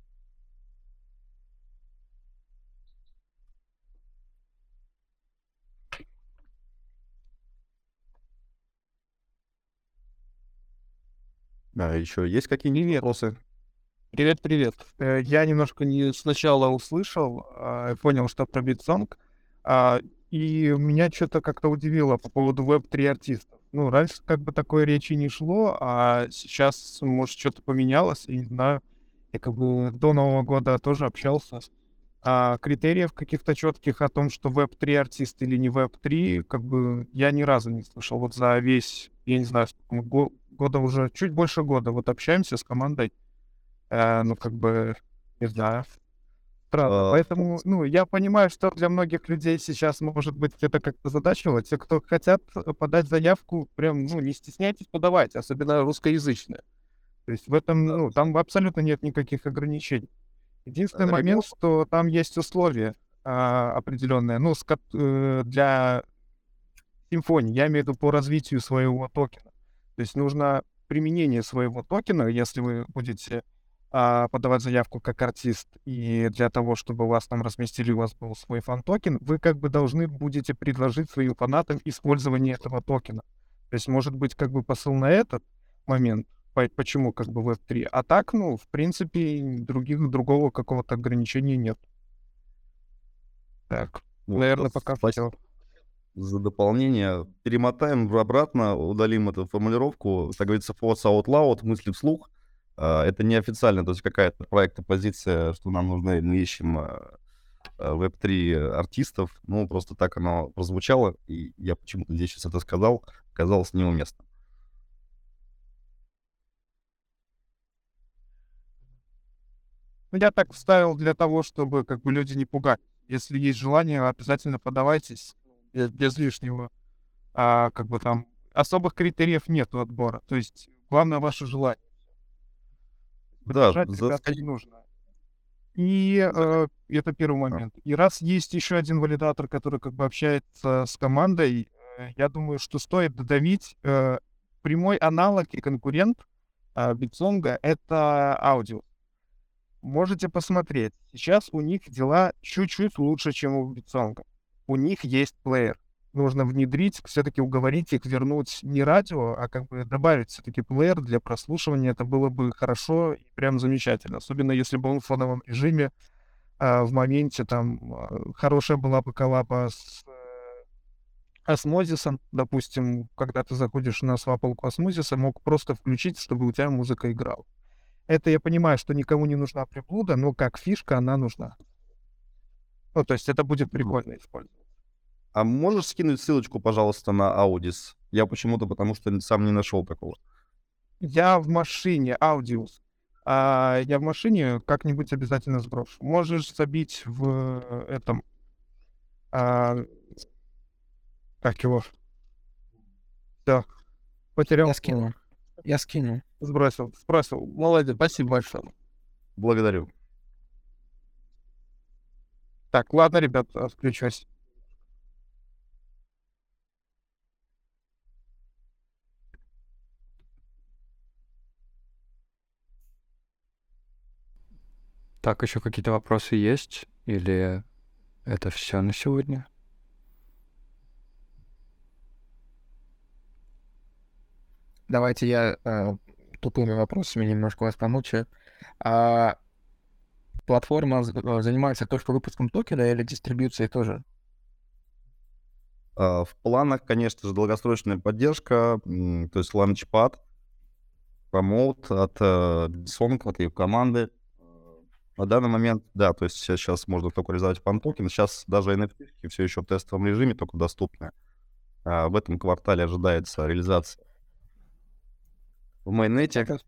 Да, еще есть какие-нибудь вопросы? Привет, привет. Э, я немножко не сначала услышал, а, понял, что про битсонг, а, и меня что-то как-то удивило по поводу веб-3 артистов. Ну, раньше как бы такой речи не шло, а сейчас, может, что-то поменялось, я не знаю. Я как бы до Нового года тоже общался. А критериев каких-то четких о том, что веб-3 артист или не веб-3, как бы я ни разу не слышал. Вот за весь, я не знаю, года уже, чуть больше года вот общаемся с командой. Э, ну, как бы, не знаю. Странно. А... Поэтому, ну, я понимаю, что для многих людей сейчас, может быть, это как-то задачило. Те, кто хотят подать заявку, прям, ну, не стесняйтесь подавать, особенно русскоязычные. То есть в этом, ну, там абсолютно нет никаких ограничений. Единственный момент, что там есть условия а, определенные, ну, с, э, для симфонии, я имею в виду по развитию своего токена. То есть нужно применение своего токена, если вы будете подавать заявку как артист, и для того, чтобы вас там разместили, у вас был свой фан-токен, вы как бы должны будете предложить своим фанатам использование этого токена. То есть, может быть, как бы посыл на этот момент, почему как бы Web3. А так, ну, в принципе, других, другого какого-то ограничения нет. Так, вот, наверное, пока спасибо за дополнение. Перемотаем обратно, удалим эту формулировку. Так говорится, force out loud, мысли вслух. А, это неофициально, то есть какая-то проекта позиция, что нам нужны, мы ищем веб-3 а, артистов. Ну, просто так оно прозвучало, и я почему-то здесь сейчас это сказал, казалось неуместно. Ну, я так вставил для того, чтобы как бы люди не пугать. Если есть желание, обязательно подавайтесь без, без лишнего. А как бы там особых критериев нет у отбора. То есть главное ваше желание. Да, за... не нужно. И э, это первый момент. И раз есть еще один валидатор, который как бы общается с командой, э, я думаю, что стоит додавить э, прямой аналог и конкурент э, Битсонга — это аудио можете посмотреть. Сейчас у них дела чуть-чуть лучше, чем у Битсонга. У них есть плеер. Нужно внедрить, все-таки уговорить их вернуть не радио, а как бы добавить все-таки плеер для прослушивания. Это было бы хорошо и прям замечательно. Особенно если бы он в фоновом режиме а, в моменте там а, хорошая была бы коллаба с э, осмозисом, допустим, когда ты заходишь на свапалку осмозиса, мог просто включить, чтобы у тебя музыка играла. Это я понимаю, что никому не нужна приблуда, но как фишка она нужна. Ну, то есть это будет прикольно использовать. А можешь скинуть ссылочку, пожалуйста, на Audis? Я почему-то, потому что сам не нашел такого. Я в машине, Audis. А я в машине как-нибудь обязательно сброшу. Можешь забить в этом... А, как его? Все. Потерял. Я скинул. Я скинул. Сбросил, сбросил. Молодец, спасибо большое. Благодарю. Так, ладно, ребят, включусь. Так, еще какие-то вопросы есть? Или это все на сегодня? Давайте я э, тупыми вопросами немножко вас помучаю. А, платформа э, занимается только выпуском токена или дистрибьюцией тоже? А, в планах, конечно же, долгосрочная поддержка, то есть launchpad, promote от э, Song, от ее команды. На данный момент, да, то есть сейчас можно только реализовать фан-токен. Сейчас даже NFT все еще в тестовом режиме, только доступны. А в этом квартале ожидается реализация в майонете. Вопрос,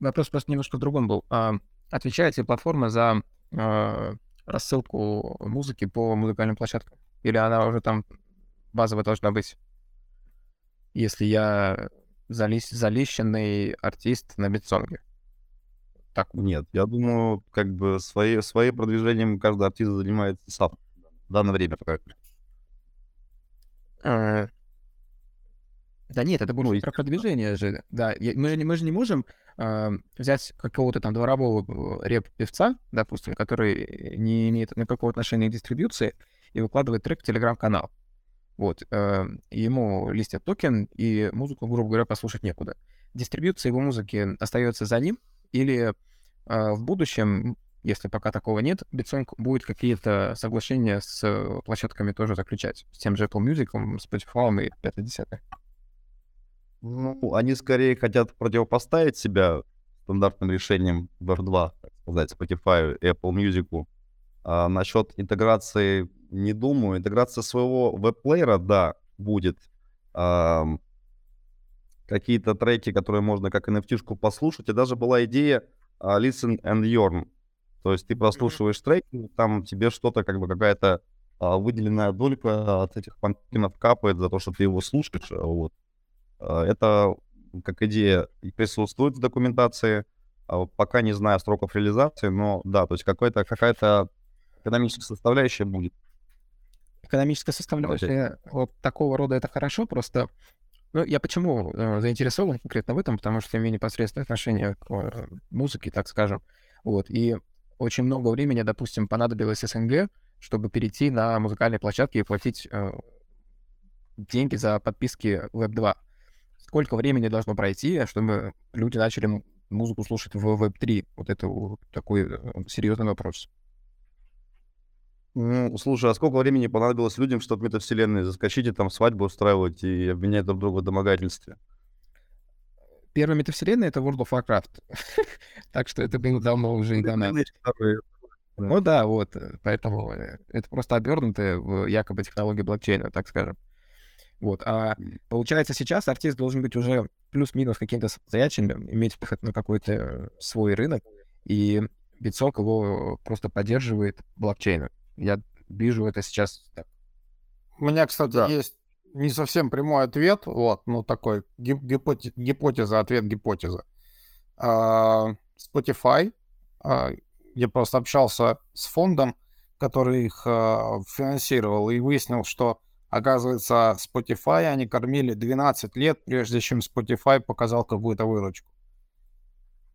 Вопрос просто немножко в другом был. А, отвечает ли платформа за а, рассылку музыки по музыкальным площадкам? Или она уже там базово должна быть? Если я залис... залищенный артист на битсонге. Так. Нет, я думаю, как бы свои, своим продвижением каждый артист занимается сам в данное время. А, Да нет, это больше про продвижение же. Да, мы, мы же не можем э, взять какого-то там дворового э, реп-певца, допустим, который не имеет никакого отношения к дистрибьюции, и выкладывает трек в телеграм-канал. Вот. Э, ему листят токен, и музыку, грубо говоря, послушать некуда. Дистрибьюция его музыки остается за ним, или в будущем, если пока такого нет, Битсонг будет какие-то соглашения с площадками тоже заключать. С тем же Apple Music, Spotify и 5-10. Ну, они скорее хотят противопоставить себя стандартным решением Web2, так сказать, Spotify и Apple Music. А насчет интеграции не думаю. Интеграция своего веб-плеера, да, будет. А, какие-то треки, которые можно как NFT-шку послушать. И даже была идея а, Listen and Yearn. То есть ты прослушиваешь треки, там тебе что-то, как бы какая-то а, выделенная долька от этих панкинов капает за то, что ты его слушаешь. Вот. А, это как идея присутствует в документации, а пока не знаю сроков реализации, но да, то есть какая-то какая-то экономическая составляющая будет. Экономическая составляющая вот такого рода это хорошо, просто ну, я почему э, заинтересован конкретно в этом, потому что имею непосредственное отношение к э, музыке, так скажем. Вот, и очень много времени, допустим, понадобилось СНГ, чтобы перейти на музыкальные площадки и платить э, деньги за подписки Web 2 сколько времени должно пройти, чтобы люди начали музыку слушать в Web3? Вот это такой э, серьезный вопрос. Ну, слушай, а сколько времени понадобилось людям, чтобы метавселенные заскочить и там свадьбу устраивать и обвинять друг друга в домогательстве? Первая метавселенная — это World of Warcraft. так что это было давно уже и давно. Ну да, вот, э, поэтому э, это просто обернутая в якобы технологии блокчейна, так скажем. Вот. А получается, сейчас артист должен быть уже плюс-минус каким-то самостоятельным, иметь выход на какой-то свой рынок, и Битсок его просто поддерживает блокчейна. Я вижу это сейчас так. У меня, кстати, да. есть не совсем прямой ответ, вот, ну такой гипоти- гипотеза, ответ гипотеза. Uh, Spotify, uh, я просто общался с фондом, который их uh, финансировал, и выяснил, что Оказывается, Spotify они кормили 12 лет, прежде чем Spotify показал какую-то выручку.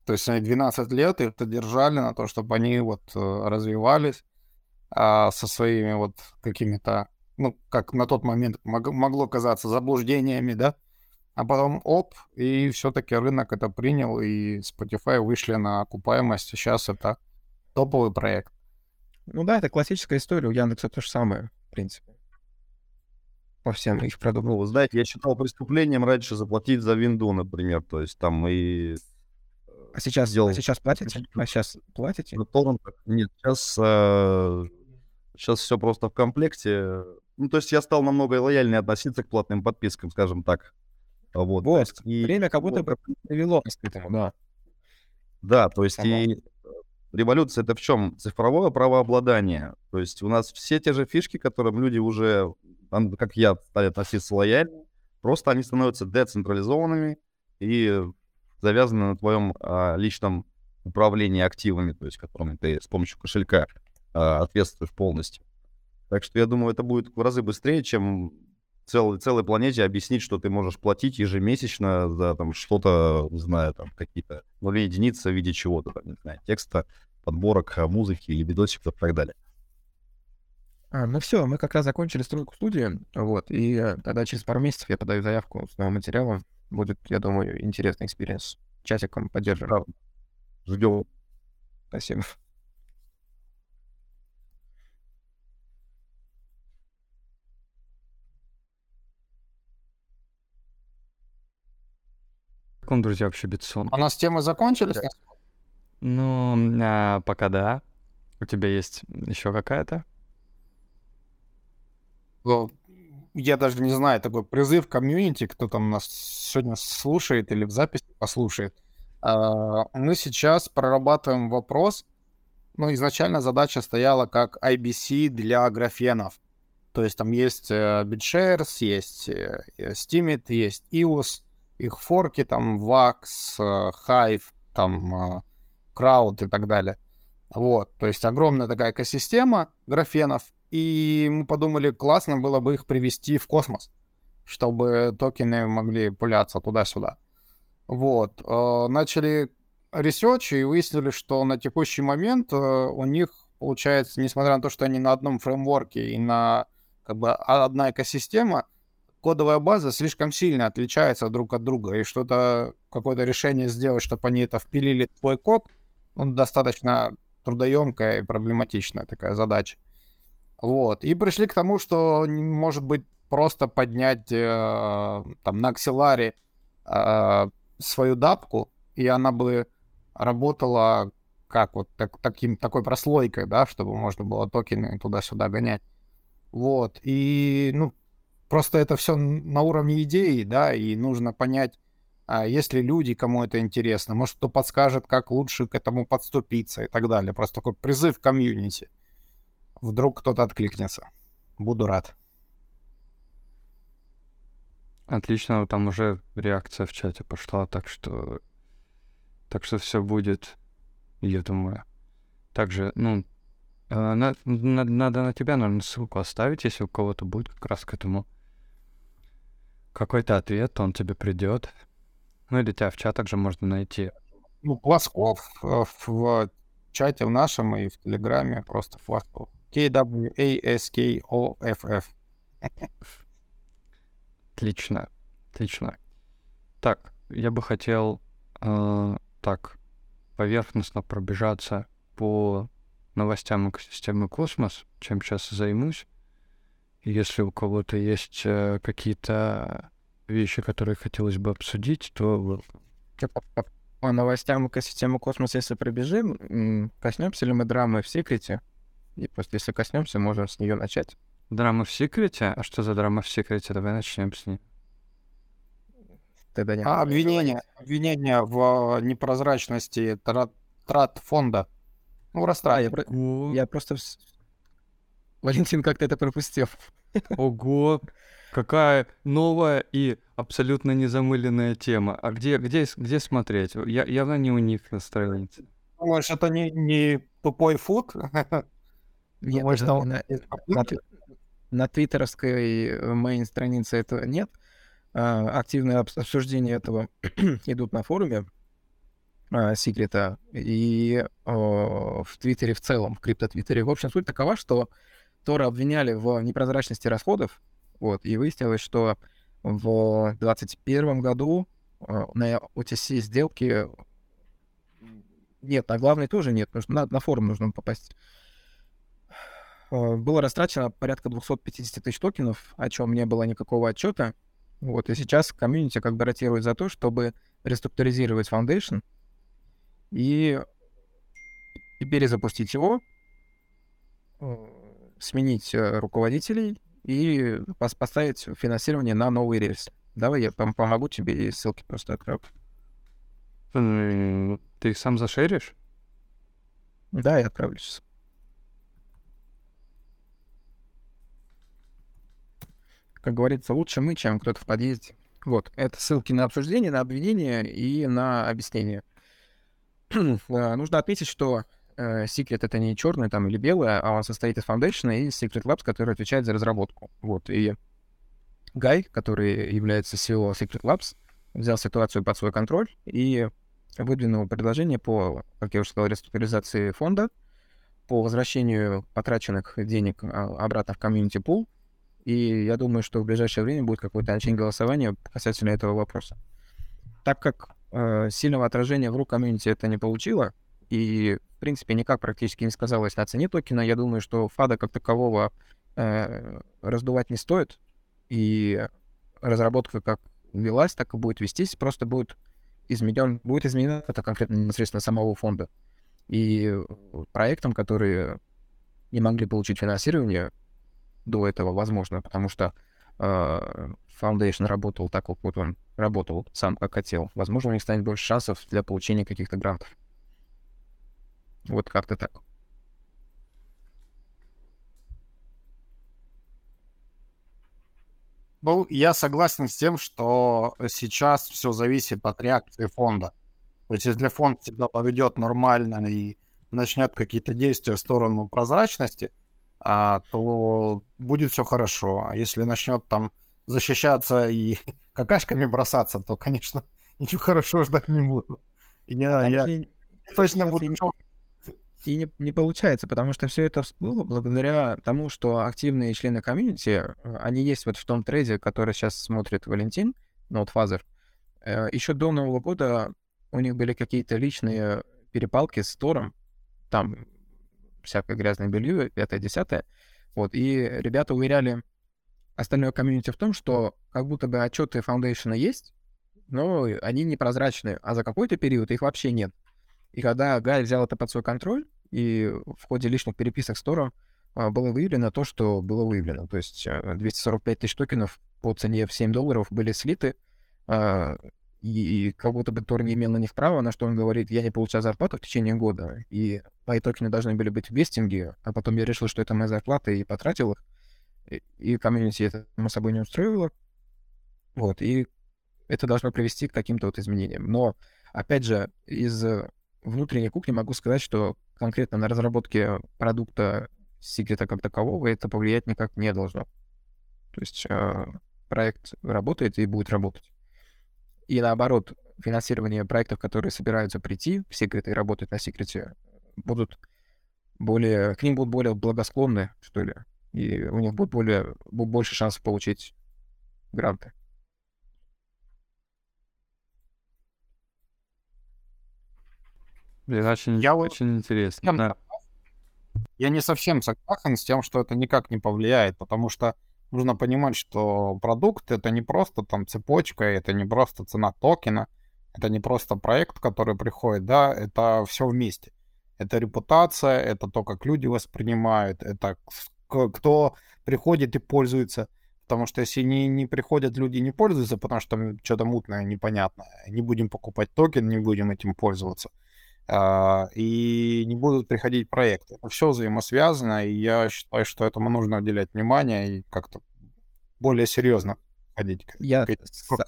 То есть они 12 лет их держали на то, чтобы они вот э, развивались а, со своими вот какими-то, ну, как на тот момент мог, могло казаться, заблуждениями, да, а потом оп, и все-таки рынок это принял, и Spotify вышли на окупаемость, сейчас это топовый проект. Ну да, это классическая история, у Яндекса то же самое, в принципе по всем их продуктам. Ну, знаете, я считал преступлением раньше заплатить за винду, например, то есть там и... А сейчас, сделал... а сейчас платите? А сейчас платите? Нет, сейчас, э, сейчас все просто в комплекте. Ну, то есть я стал намного лояльнее относиться к платным подпискам, скажем так. Вот. вот. И... Время как будто бы привело к этому, да. Да, то есть Само. и революция это в чем? Цифровое правообладание. То есть у нас все те же фишки, которым люди уже как я, стали относиться лояльно. Просто они становятся децентрализованными и завязаны на твоем а, личном управлении активами, то есть которыми ты с помощью кошелька ответствуешь полностью. Так что я думаю, это будет в разы быстрее, чем целой, целой планете объяснить, что ты можешь платить ежемесячно за там что-то, не знаю, там какие-то нули единицы в виде чего-то, там, не знаю, текста, подборок музыки или видосиков и так далее. А, ну все, мы как раз закончили стройку студии, вот, и э, тогда через пару месяцев я подаю заявку с новым материалом. Будет, я думаю, интересный experience. Часиком поддержим. Ждем. Спасибо. Как он, друзья, вообще битсон? У нас темы закончились? Ну, а, пока да. У тебя есть еще какая-то? я даже не знаю, такой призыв комьюнити, кто там нас сегодня слушает или в записи послушает. А, мы сейчас прорабатываем вопрос, ну, изначально задача стояла как IBC для графенов. То есть там есть э, BitShares, есть э, Steemit, есть EOS, их форки, там Vax, э, Hive, там Crowd и так далее. Вот, то есть огромная такая экосистема графенов, и мы подумали, классно было бы их привести в космос. чтобы токены могли пуляться туда-сюда. Вот. Э, начали research и выяснили, что на текущий момент э, у них получается, несмотря на то, что они на одном фреймворке и на как бы одна экосистема, кодовая база слишком сильно отличается друг от друга, и что-то, какое-то решение сделать, чтобы они это впилили в твой код, ну, достаточно трудоемкая и проблематичная такая задача. Вот. И пришли к тому, что может быть просто поднять э, там на акселаре э, свою дапку, и она бы работала как вот так, таким, такой прослойкой, да, чтобы можно было токены туда-сюда гонять. Вот. И, ну, просто это все на уровне идеи, да, и нужно понять, а если люди, кому это интересно, может, кто подскажет, как лучше к этому подступиться и так далее. Просто такой призыв комьюнити. Вдруг кто-то откликнется. Буду рад. Отлично, там уже реакция в чате пошла, так что так что все будет, я думаю. Также, ну, э, на, на, надо на тебя, наверное, ссылку оставить, если у кого-то будет как раз к этому какой-то ответ, он тебе придет. Ну или тебя в чат также можно найти. Ну, Пласков в, в чате в нашем и в Телеграме просто Фласков. K-W-A-S-K-O-F-F. Отлично, отлично. Так, я бы хотел э, так поверхностно пробежаться по новостям экосистемы Космос, чем сейчас займусь. Если у кого-то есть э, какие-то вещи, которые хотелось бы обсудить, то... По новостям экосистемы Космос, если пробежим, коснемся ли мы драмы в секрете? И просто если коснемся, можем с нее начать. Драма в секрете? А что за драма в секрете? Давай начнем с ней. Тогда нет. А, обвинение, обвинение в непрозрачности трат, трат фонда. Ну, растрат. А, я, про... я просто... Валентин как-то это пропустил. Ого, какая новая и абсолютно незамыленная тема. А где, где, где смотреть? Я, явно не у них на странице. Думаешь, это не, не тупой фут? Думаешь, там... на, на, на твиттерской моей странице этого нет. А, активное обсуждение этого идут на форуме а, секрета и в Твиттере в целом, в крипто-твиттере. В общем, суть такова, что Тора обвиняли в непрозрачности расходов, вот, и выяснилось, что в 2021 году а, на OTC сделки нет, на главной тоже нет, нужно, на, на форум нужно попасть. Было растрачено порядка 250 тысяч токенов, о чем не было никакого отчета. Вот, и сейчас комьюнити как бы ротирует за то, чтобы реструктуризировать Foundation и, и перезапустить его, э, сменить э, руководителей и поставить финансирование на новый рельс. Давай я пом- помогу тебе и ссылки просто отправлю. Ты их сам зашеришь? Да, я отправлю сейчас. как говорится, лучше мы, чем кто-то в подъезде. Вот, это ссылки на обсуждение, на обвинение и на объяснение. Нужно отметить, что Secret это не черный там или белый, а он состоит из Foundation и Secret Labs, который отвечает за разработку. Вот, и Гай, который является CEO Secret Labs, взял ситуацию под свой контроль и выдвинул предложение по, как я уже сказал, реструктуризации фонда, по возвращению потраченных денег а, обратно в комьюнити пул, и я думаю, что в ближайшее время будет какое-то начало голосования касательно этого вопроса. Так как э, сильного отражения в рук комьюнити это не получило, и, в принципе, никак практически не сказалось на цене токена, я думаю, что фада как такового э, раздувать не стоит, и разработка как велась, так и будет вестись, просто будет изменен, будет изменено это конкретно непосредственно самого фонда. И проектам, которые не могли получить финансирование, до этого, возможно, потому что э, Foundation работал так, как вот он работал сам, как хотел. Возможно, у них станет больше шансов для получения каких-то грантов. Вот как-то так. Ну, я согласен с тем, что сейчас все зависит от реакции фонда. То есть, если фонд себя поведет нормально и начнет какие-то действия в сторону прозрачности, а, то будет все хорошо. А если начнет там защищаться и какашками бросаться, то, конечно, ничего хорошего ждать не буду. Я, я точно буду и не, не получается, потому что все это всплыло благодаря тому, что активные члены комьюнити, э, они есть вот в том трейде, который сейчас смотрит Валентин, Notefather. Э, Еще до Нового года у них были какие-то личные перепалки с Тором, там всякое грязное белье, пятое, десятое. Вот, и ребята уверяли остальное комьюнити в том, что как будто бы отчеты Foundation есть, но они непрозрачные, а за какой-то период их вообще нет. И когда Гай взял это под свой контроль, и в ходе личных переписок с Тором а, было выявлено то, что было выявлено. То есть 245 а, тысяч токенов по цене в 7 долларов были слиты, а, и, и как будто бы Тор не имел на них права, на что он говорит, я не получаю зарплату в течение года, и мои токены должны были быть в вестинге, а потом я решил, что это моя зарплата, и потратил их, и, и комьюнити это, само собой, не устроило. Вот, и это должно привести к каким-то вот изменениям. Но, опять же, из внутренней кухни могу сказать, что конкретно на разработке продукта секрета как такового это повлиять никак не должно. То есть э, проект работает и будет работать. И наоборот, финансирование проектов, которые собираются прийти в секрет и работать на секрете, будут более, к ним будут более благосклонны, что ли, и у них будет более, больше шансов получить гранты. Блин, очень, я очень интересно. Я, да. я не совсем согласен с тем, что это никак не повлияет, потому что нужно понимать, что продукт это не просто там цепочка, это не просто цена токена, это не просто проект, который приходит, да, это все вместе. Это репутация, это то, как люди воспринимают, это кто приходит и пользуется. Потому что если не, не приходят люди не пользуются, потому что там что-то мутное, непонятное, не будем покупать токен, не будем этим пользоваться, и не будут приходить проекты. Все взаимосвязано, и я считаю, что этому нужно уделять внимание и как-то более серьезно ходить. Я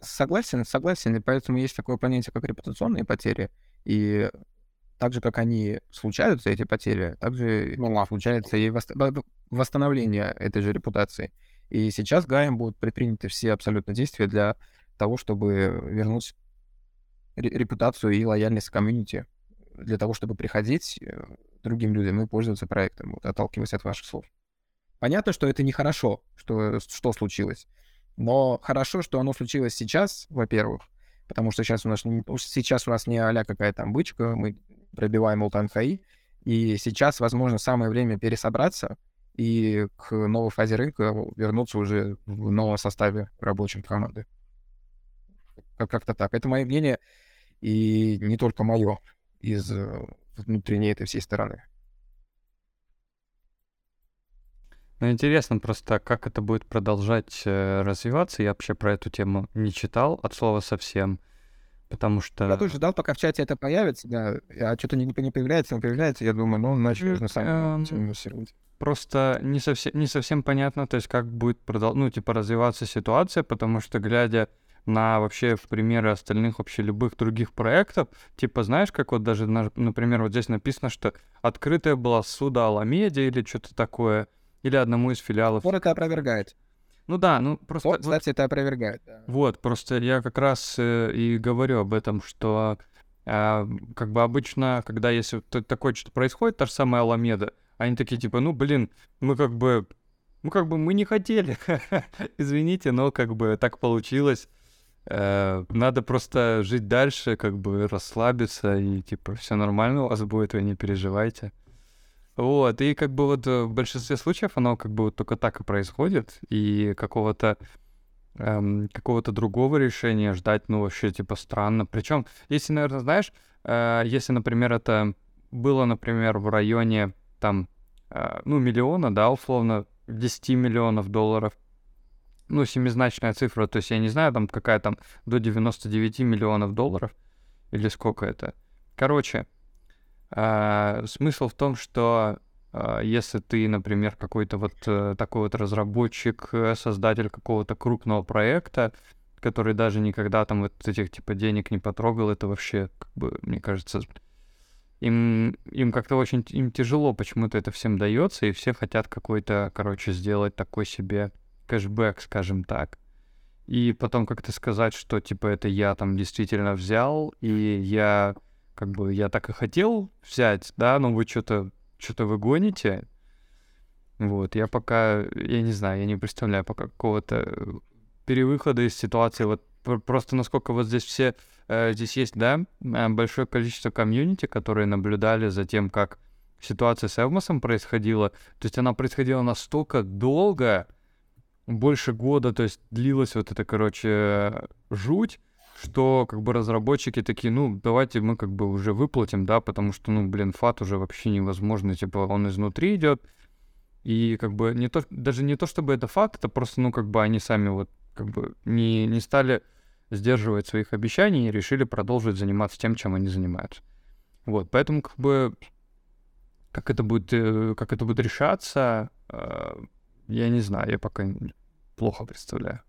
согласен, согласен, и поэтому есть такое понятие, как репутационные потери, и так же, как они случаются, эти потери, так же ну, случается и восстановление этой же репутации. И сейчас Гаем будут предприняты все абсолютно действия для того, чтобы вернуть репутацию и лояльность комьюнити для того, чтобы приходить э, другим людям и пользоваться проектом, вот, отталкиваясь от ваших слов. Понятно, что это нехорошо, что, что случилось, но хорошо, что оно случилось сейчас, во-первых, потому что сейчас у нас, сейчас у нас не а какая там бычка, мы пробиваем all хаи, и сейчас, возможно, самое время пересобраться и к новой фазе рынка вернуться уже в новом составе рабочей команды. Как-то так. Это мое мнение, и не только мое из э, внутренней этой всей стороны. Ну, интересно просто, как это будет продолжать э, развиваться. Я вообще про эту тему не читал от слова совсем, потому что... Я тоже ждал, пока в чате это появится, да, а что-то не, не появляется, не появляется, я думаю, ну, значит, на самом деле Просто не совсем, не совсем понятно, то есть как будет продол... ну, типа, развиваться ситуация, потому что, глядя на вообще примеры остальных вообще любых других проектов. Типа, знаешь, как вот даже, например, вот здесь написано, что открытая была суда Аламеде или что-то такое, или одному из филиалов. Фор это опровергает. Ну да, ну просто... Фор, кстати, вот, это опровергает. Да. Вот, просто я как раз э, и говорю об этом, что э, как бы обычно, когда если такое что-то происходит, та же самая Аламеда, они такие типа, ну блин, мы как бы ну, как бы мы не хотели. Извините, но как бы так получилось. Э, надо просто жить дальше, как бы расслабиться, и типа все нормально у вас будет, вы не переживайте. Вот, и как бы вот в большинстве случаев оно как бы вот только так и происходит, и какого-то эм, какого-то другого решения ждать, ну, вообще, типа, странно. Причем, если, наверное, знаешь, э, если, например, это было, например, в районе, там, э, ну, миллиона, да, условно, 10 миллионов долларов, ну, семизначная цифра, то есть я не знаю, там какая там до 99 миллионов долларов или сколько это. Короче, э, смысл в том, что э, если ты, например, какой-то вот э, такой вот разработчик, э, создатель какого-то крупного проекта, который даже никогда там вот этих типа денег не потрогал, это вообще, как бы, мне кажется, им, им как-то очень им тяжело почему-то это всем дается, и все хотят какой-то, короче, сделать такой себе кэшбэк, скажем так. и потом как-то сказать, что типа это я там действительно взял, и я как бы я так и хотел взять, да, но вы что-то что-то вы гоните. Вот, я пока, я не знаю, я не представляю пока какого-то перевыхода из ситуации. Вот просто насколько вот здесь все, э, здесь есть, да, э, большое количество комьюнити, которые наблюдали за тем, как ситуация с Эвмосом происходила. То есть она происходила настолько долго, больше года, то есть длилась вот эта, короче, жуть, что как бы разработчики такие, ну, давайте мы как бы уже выплатим, да, потому что, ну, блин, фат уже вообще невозможно, типа он изнутри идет, и как бы не то, даже не то, чтобы это факт, это просто, ну, как бы они сами вот как бы не, не стали сдерживать своих обещаний и решили продолжить заниматься тем, чем они занимаются. Вот, поэтому как бы как это будет, э, как это будет решаться, э, я не знаю, я пока плохо представляю.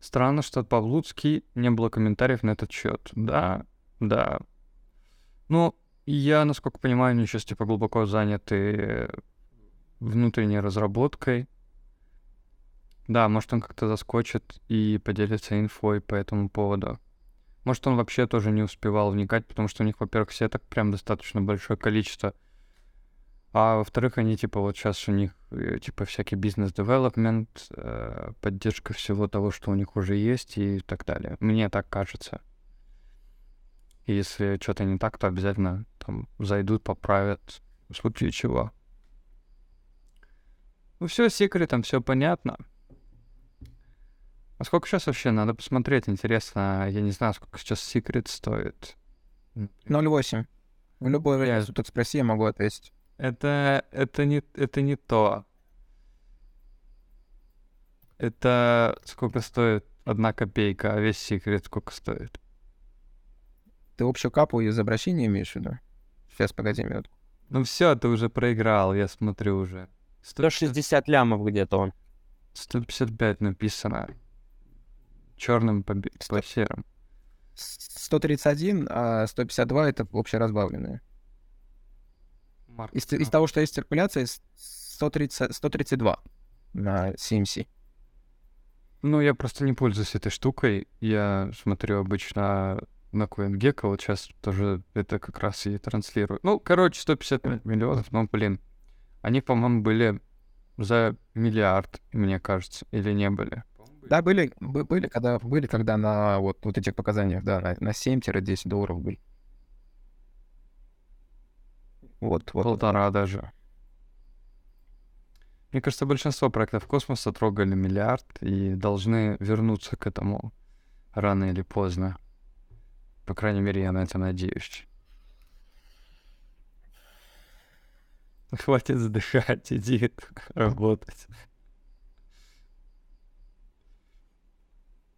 Странно, что от Павлуцки не было комментариев на этот счет. Да, да. Ну, я, насколько понимаю, они сейчас типа глубоко заняты внутренней разработкой. Да, может, он как-то заскочит и поделится инфой по этому поводу. Может, он вообще тоже не успевал вникать, потому что у них, во-первых, все так прям достаточно большое количество. А во-вторых, они типа вот сейчас у них э, типа всякий бизнес-девелопмент, э, поддержка всего того, что у них уже есть и так далее. Мне так кажется. И если что-то не так, то обязательно там зайдут, поправят, в случае чего. Ну все, секретом все понятно. А сколько сейчас вообще? Надо посмотреть, интересно. Я не знаю, сколько сейчас секрет стоит. 0,8. В любой время я... тут спроси, я могу ответить. Это, это, не, это не то. Это сколько стоит одна копейка, а весь секрет сколько стоит? Ты общую капу из обращения имеешь в виду? Сейчас, погоди минутку. Ну все, ты уже проиграл, я смотрю уже. 160 лямов где-то он. 155 написано. Черным по, по серым. 131, а 152 это общеразбавленные. Из, из того, что есть циркуляция, 130, 132 на CMC. Ну, я просто не пользуюсь этой штукой. Я смотрю обычно на CoinGecko, вот сейчас тоже это как раз и транслирую. Ну, короче, 155 миллионов, ну, блин. Они, по-моему, были за миллиард, мне кажется, или не были? Да, были, были, когда, были, когда на вот, вот этих показаниях, да, на, на 7-10 долларов были. Вот, вот. Полтора даже. Мне кажется, большинство проектов космоса трогали миллиард и должны вернуться к этому рано или поздно. По крайней мере, я на это надеюсь. Хватит задыхать, иди работать.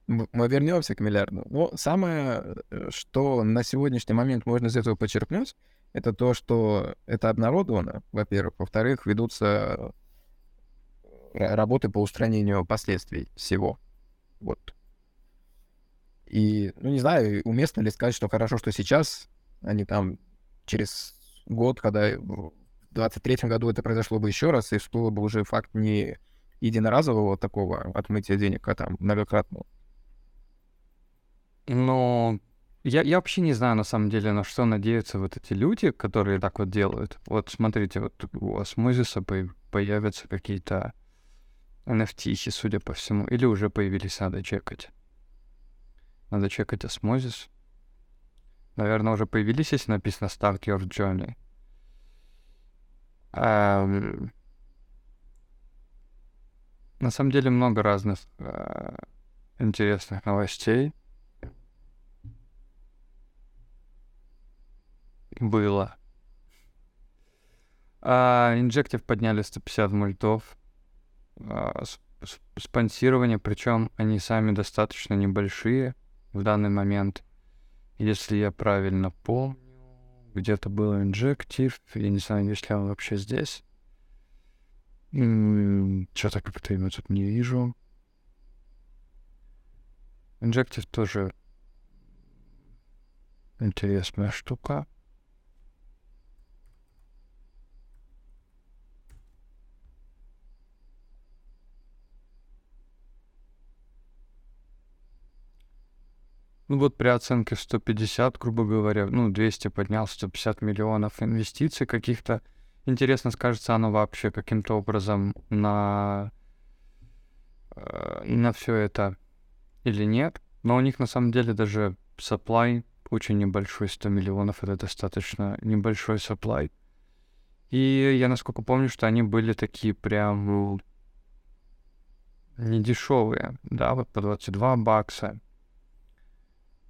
Мы вернемся к миллиарду. Но самое, э, что на сегодняшний момент можно из этого почерпнуть, это то, что это обнародовано, во-первых. Во-вторых, ведутся э, работы по устранению последствий всего. Вот. И, ну, не знаю, уместно ли сказать, что хорошо, что сейчас, а не там через год, когда в 23-м году это произошло бы еще раз, и что бы уже факт не единоразового такого отмытия денег, а там многократного. Но я, я вообще не знаю, на самом деле, на что надеются вот эти люди, которые так вот делают. Вот смотрите, вот у Осмозиса появятся какие-то NFT, судя по всему, или уже появились, надо чекать. Надо чекать осмозис. Наверное, уже появились, если написано Start Your Journey. Um, на самом деле много разных uh, интересных новостей. Было. А, Injective подняли 150 мультов. А, спонсирование, причем они сами достаточно небольшие в данный момент. Если я правильно помню, где-то был инжектив, я не знаю, есть ли он вообще здесь. Что-то как-то его тут не вижу. Инжектив тоже интересная штука. Ну вот при оценке 150, грубо говоря, ну 200 поднял 150 миллионов инвестиций каких-то. Интересно, скажется оно вообще каким-то образом на, э, на все это или нет. Но у них на самом деле даже supply очень небольшой, 100 миллионов, это достаточно небольшой supply. И я насколько помню, что они были такие прям ну, не дешевые, да, вот по 22 бакса.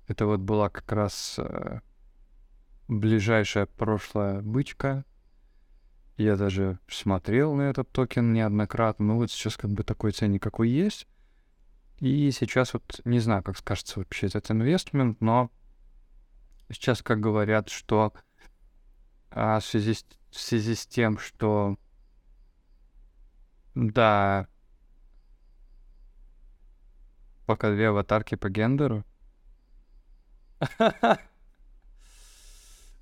Это вот была как раз э, ближайшая прошлая бычка. Я даже смотрел на этот токен неоднократно. Ну вот сейчас как бы такой ценник какой есть. И сейчас вот не знаю, как скажется вообще этот инвестмент, но сейчас, как говорят, что а, в, связи с, в связи с тем, что да, пока две аватарки по гендеру.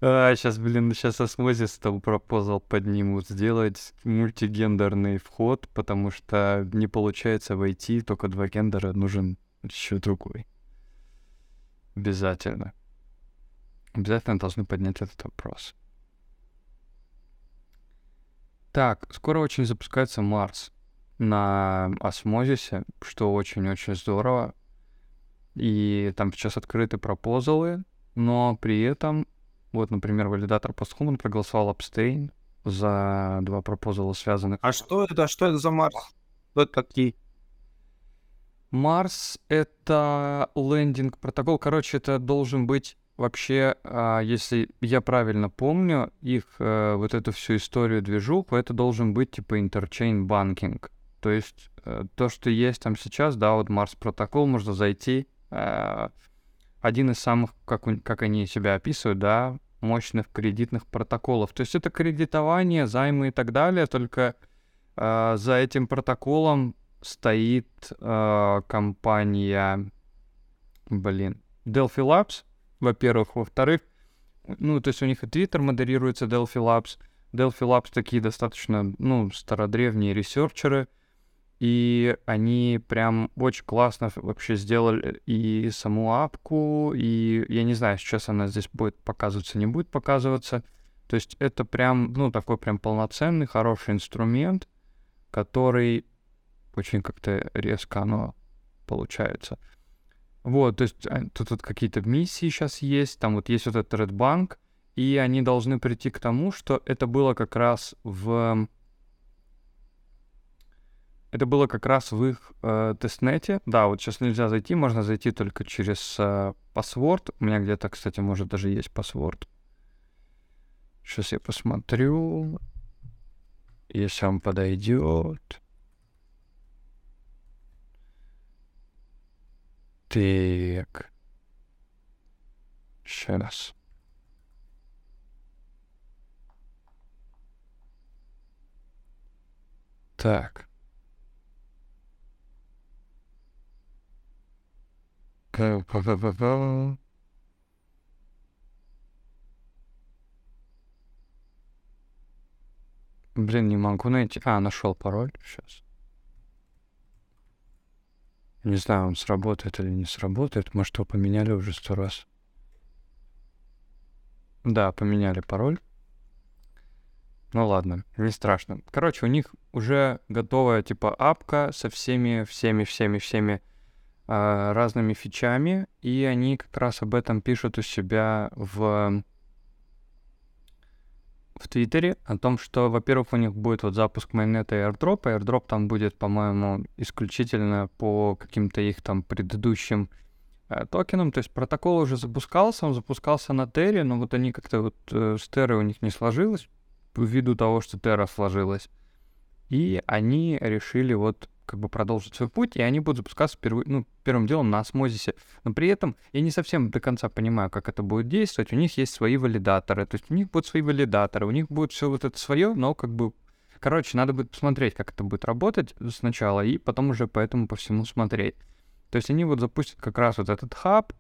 А, сейчас, блин, сейчас осмозис там пропозал поднимут сделать мультигендерный вход, потому что не получается войти, только два гендера, нужен еще другой. Обязательно. Обязательно должны поднять этот вопрос. Так, скоро очень запускается Марс на осмозисе, что очень-очень здорово. И там сейчас открыты пропозалы, но при этом вот, например, валидатор Posthuman проголосовал абстейн за два пропозала связанных. А что это? А что это за Марс? Кто это такие? Марс — это лендинг протокол. Короче, это должен быть вообще, а, если я правильно помню, их э, вот эту всю историю движуху, это должен быть типа интерчейн банкинг. То есть э, то, что есть там сейчас, да, вот Марс протокол, можно зайти. Э, один из самых, как, как они себя описывают, да, мощных кредитных протоколов. То есть это кредитование, займы и так далее, только э, за этим протоколом стоит э, компания, блин, Delphi Labs, во-первых. Во-вторых, ну, то есть у них и Twitter модерируется Delphi Labs. Delphi Labs такие достаточно, ну, стародревние ресерчеры, и они прям очень классно вообще сделали и саму апку, и я не знаю, сейчас она здесь будет показываться, не будет показываться. То есть это прям, ну, такой прям полноценный, хороший инструмент, который очень как-то резко оно получается. Вот, то есть а, тут, тут какие-то миссии сейчас есть, там вот есть вот этот Red Bank, и они должны прийти к тому, что это было как раз в это было как раз в их э, тестнете. Да, вот сейчас нельзя зайти, можно зайти только через э, password. У меня где-то, кстати, может даже есть password. Сейчас я посмотрю, если он подойдет. Так. Сейчас. Так. Блин, не могу найти. А, нашел пароль. Сейчас. Не знаю, он сработает или не сработает. Может, его поменяли уже сто раз. Да, поменяли пароль. Ну ладно, не страшно. Короче, у них уже готовая типа апка со всеми, всеми, всеми, всеми разными фичами, и они как раз об этом пишут у себя в в Твиттере о том, что, во-первых, у них будет вот запуск майонета и airdrop. Airdrop там будет, по-моему, исключительно по каким-то их там предыдущим э, токенам. То есть протокол уже запускался, он запускался на Терре, но вот они как-то вот э, с Терры у них не сложилось, ввиду того, что Терра сложилась. И они решили вот как бы продолжить свой путь, и они будут запускаться впервые, ну, первым делом на осмозисе. Но при этом я не совсем до конца понимаю, как это будет действовать. У них есть свои валидаторы, то есть у них будут свои валидаторы, у них будет все вот это свое, но как бы Короче, надо будет посмотреть, как это будет работать сначала, и потом уже по этому по всему смотреть. То есть они вот запустят как раз вот этот хаб,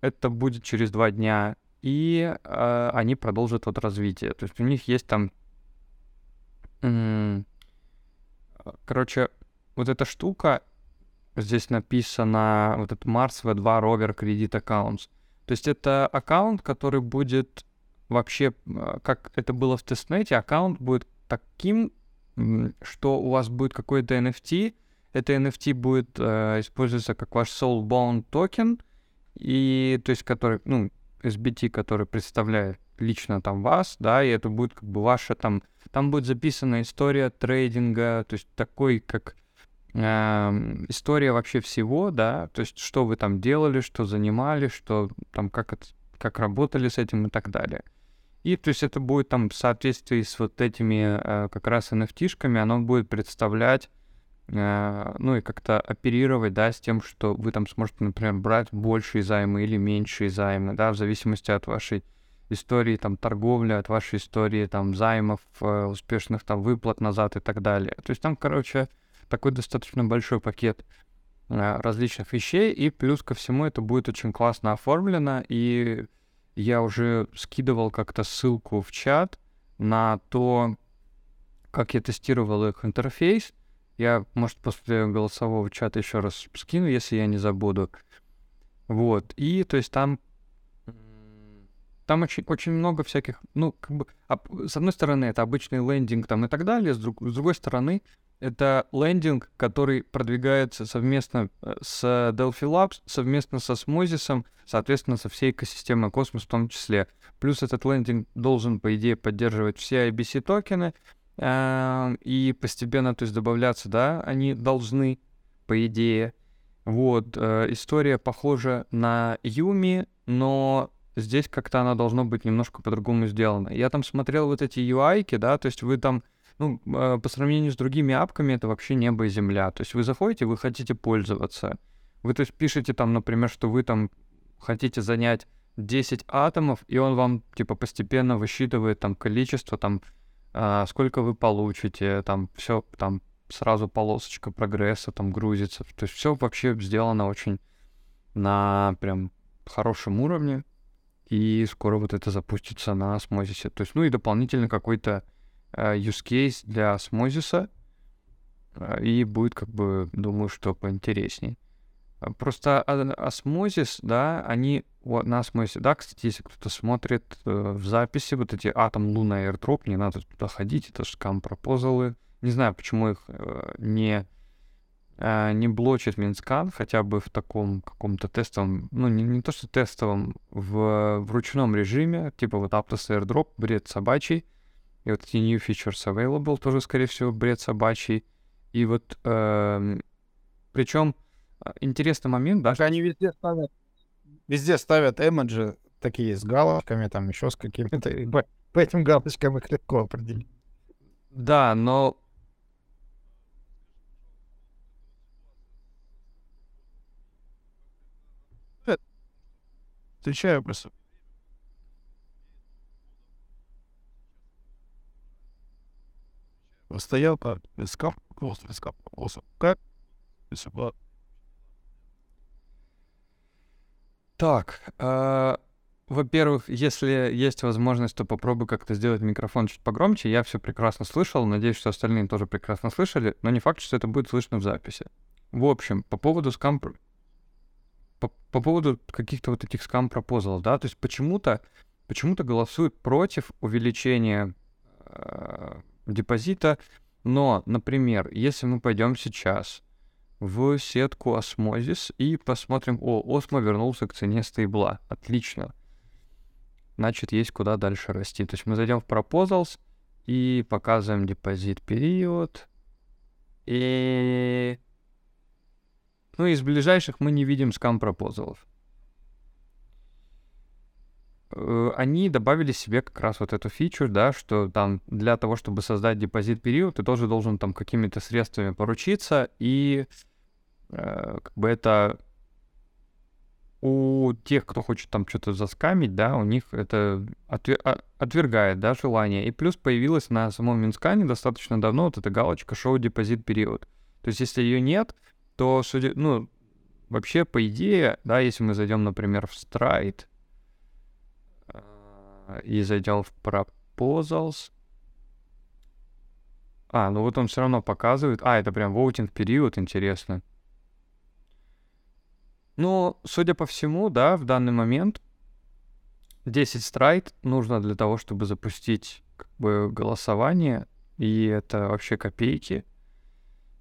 это будет через два дня, и э, они продолжат вот развитие. То есть у них есть там... Короче, вот эта штука, здесь написано вот этот Mars V2 Rover Credit Accounts. То есть это аккаунт, который будет вообще, а, как это было в тестнете, аккаунт будет таким, что у вас будет какой-то NFT, это NFT будет э, использоваться как ваш soulbound токен, и то есть который, ну, SBT, который представляет лично там вас, да, и это будет как бы ваша там, там будет записана история трейдинга, то есть такой как э, история вообще всего, да, то есть что вы там делали, что занимали, что там как это, как работали с этим и так далее. И то есть это будет там в соответствии с вот этими э, как раз NFT-шками, оно будет представлять э, ну и как-то оперировать, да, с тем, что вы там сможете, например, брать большие займы или меньшие займы, да, в зависимости от вашей истории там торговли, от вашей истории там займов, э, успешных там выплат назад и так далее. То есть там, короче, такой достаточно большой пакет э, различных вещей, и плюс ко всему это будет очень классно оформлено, и я уже скидывал как-то ссылку в чат на то, как я тестировал их интерфейс. Я, может, после голосового чата еще раз скину, если я не забуду. Вот. И, то есть, там там очень, очень много всяких, ну, как бы, с одной стороны, это обычный лендинг там и так далее, с, друг, с другой стороны, это лендинг, который продвигается совместно э, с Delphi Labs, совместно со Smozis, соответственно, со всей экосистемой Космос в том числе. Плюс этот лендинг должен, по идее, поддерживать все IBC токены, э, и постепенно, то есть, добавляться, да, они должны, по идее. Вот, э, история похожа на Юми, но здесь как-то она должно быть немножко по-другому сделана. Я там смотрел вот эти UI, да, то есть вы там, ну, э, по сравнению с другими апками, это вообще небо и земля. То есть вы заходите, вы хотите пользоваться. Вы, то есть, пишете там, например, что вы там хотите занять 10 атомов, и он вам, типа, постепенно высчитывает там количество, там, э, сколько вы получите, там, все, там, сразу полосочка прогресса там грузится. То есть все вообще сделано очень на прям хорошем уровне и скоро вот это запустится на Osmosis. То есть, ну и дополнительно какой-то э, use case для Osmosis, э, и будет, как бы, думаю, что поинтересней. А, просто Osmosis, да, они вот на Osmosis, да, кстати, если кто-то смотрит э, в записи, вот эти Atom Luna Airdrop, не надо туда ходить, это scam proposal'ы. Не знаю, почему их э, не не блочит Mintscan хотя бы в таком каком-то тестовом, ну не, не то что тестовом, в, в ручном режиме, типа вот Aptos AirDrop, бред собачий, и вот эти New Features Available тоже, скорее всего, бред собачий. И вот, э, эм, причем э, интересный момент, да. Они везде ставят, везде ставят эмоджи такие с галочками, там еще с какими-то, по, по этим галочкам их легко определить. Да, но Отвечаю просто. Стоял как вискам, просто вискам, просто как Так, э, во-первых, если есть возможность, то попробуй как-то сделать микрофон чуть погромче. Я все прекрасно слышал, надеюсь, что остальные тоже прекрасно слышали, но не факт, что это будет слышно в записи. В общем, по поводу скам по, по поводу каких-то вот этих скам-пропозалов, да, то есть почему-то почему-то голосуют против увеличения э, депозита, но, например, если мы пойдем сейчас в сетку Osmosis и посмотрим, о, Осмо вернулся к цене стейбла, отлично, значит, есть куда дальше расти. То есть мы зайдем в Proposals и показываем депозит период, и ну, из ближайших мы не видим скам-пропозалов. Э, они добавили себе как раз вот эту фичу, да, что там для того, чтобы создать депозит период, ты тоже должен там какими-то средствами поручиться, и э, как бы это у тех, кто хочет там что-то заскамить, да, у них это отвер- а, отвергает, да, желание. И плюс появилась на самом Минскане достаточно давно вот эта галочка «Шоу депозит период». То есть если ее нет, то, судя, ну, вообще, по идее, да, если мы зайдем, например, в Stride э, и зайдем в Proposals, а, ну вот он все равно показывает. А, это прям voting период, интересно. Ну, судя по всему, да, в данный момент 10 страйт нужно для того, чтобы запустить как бы голосование, и это вообще копейки.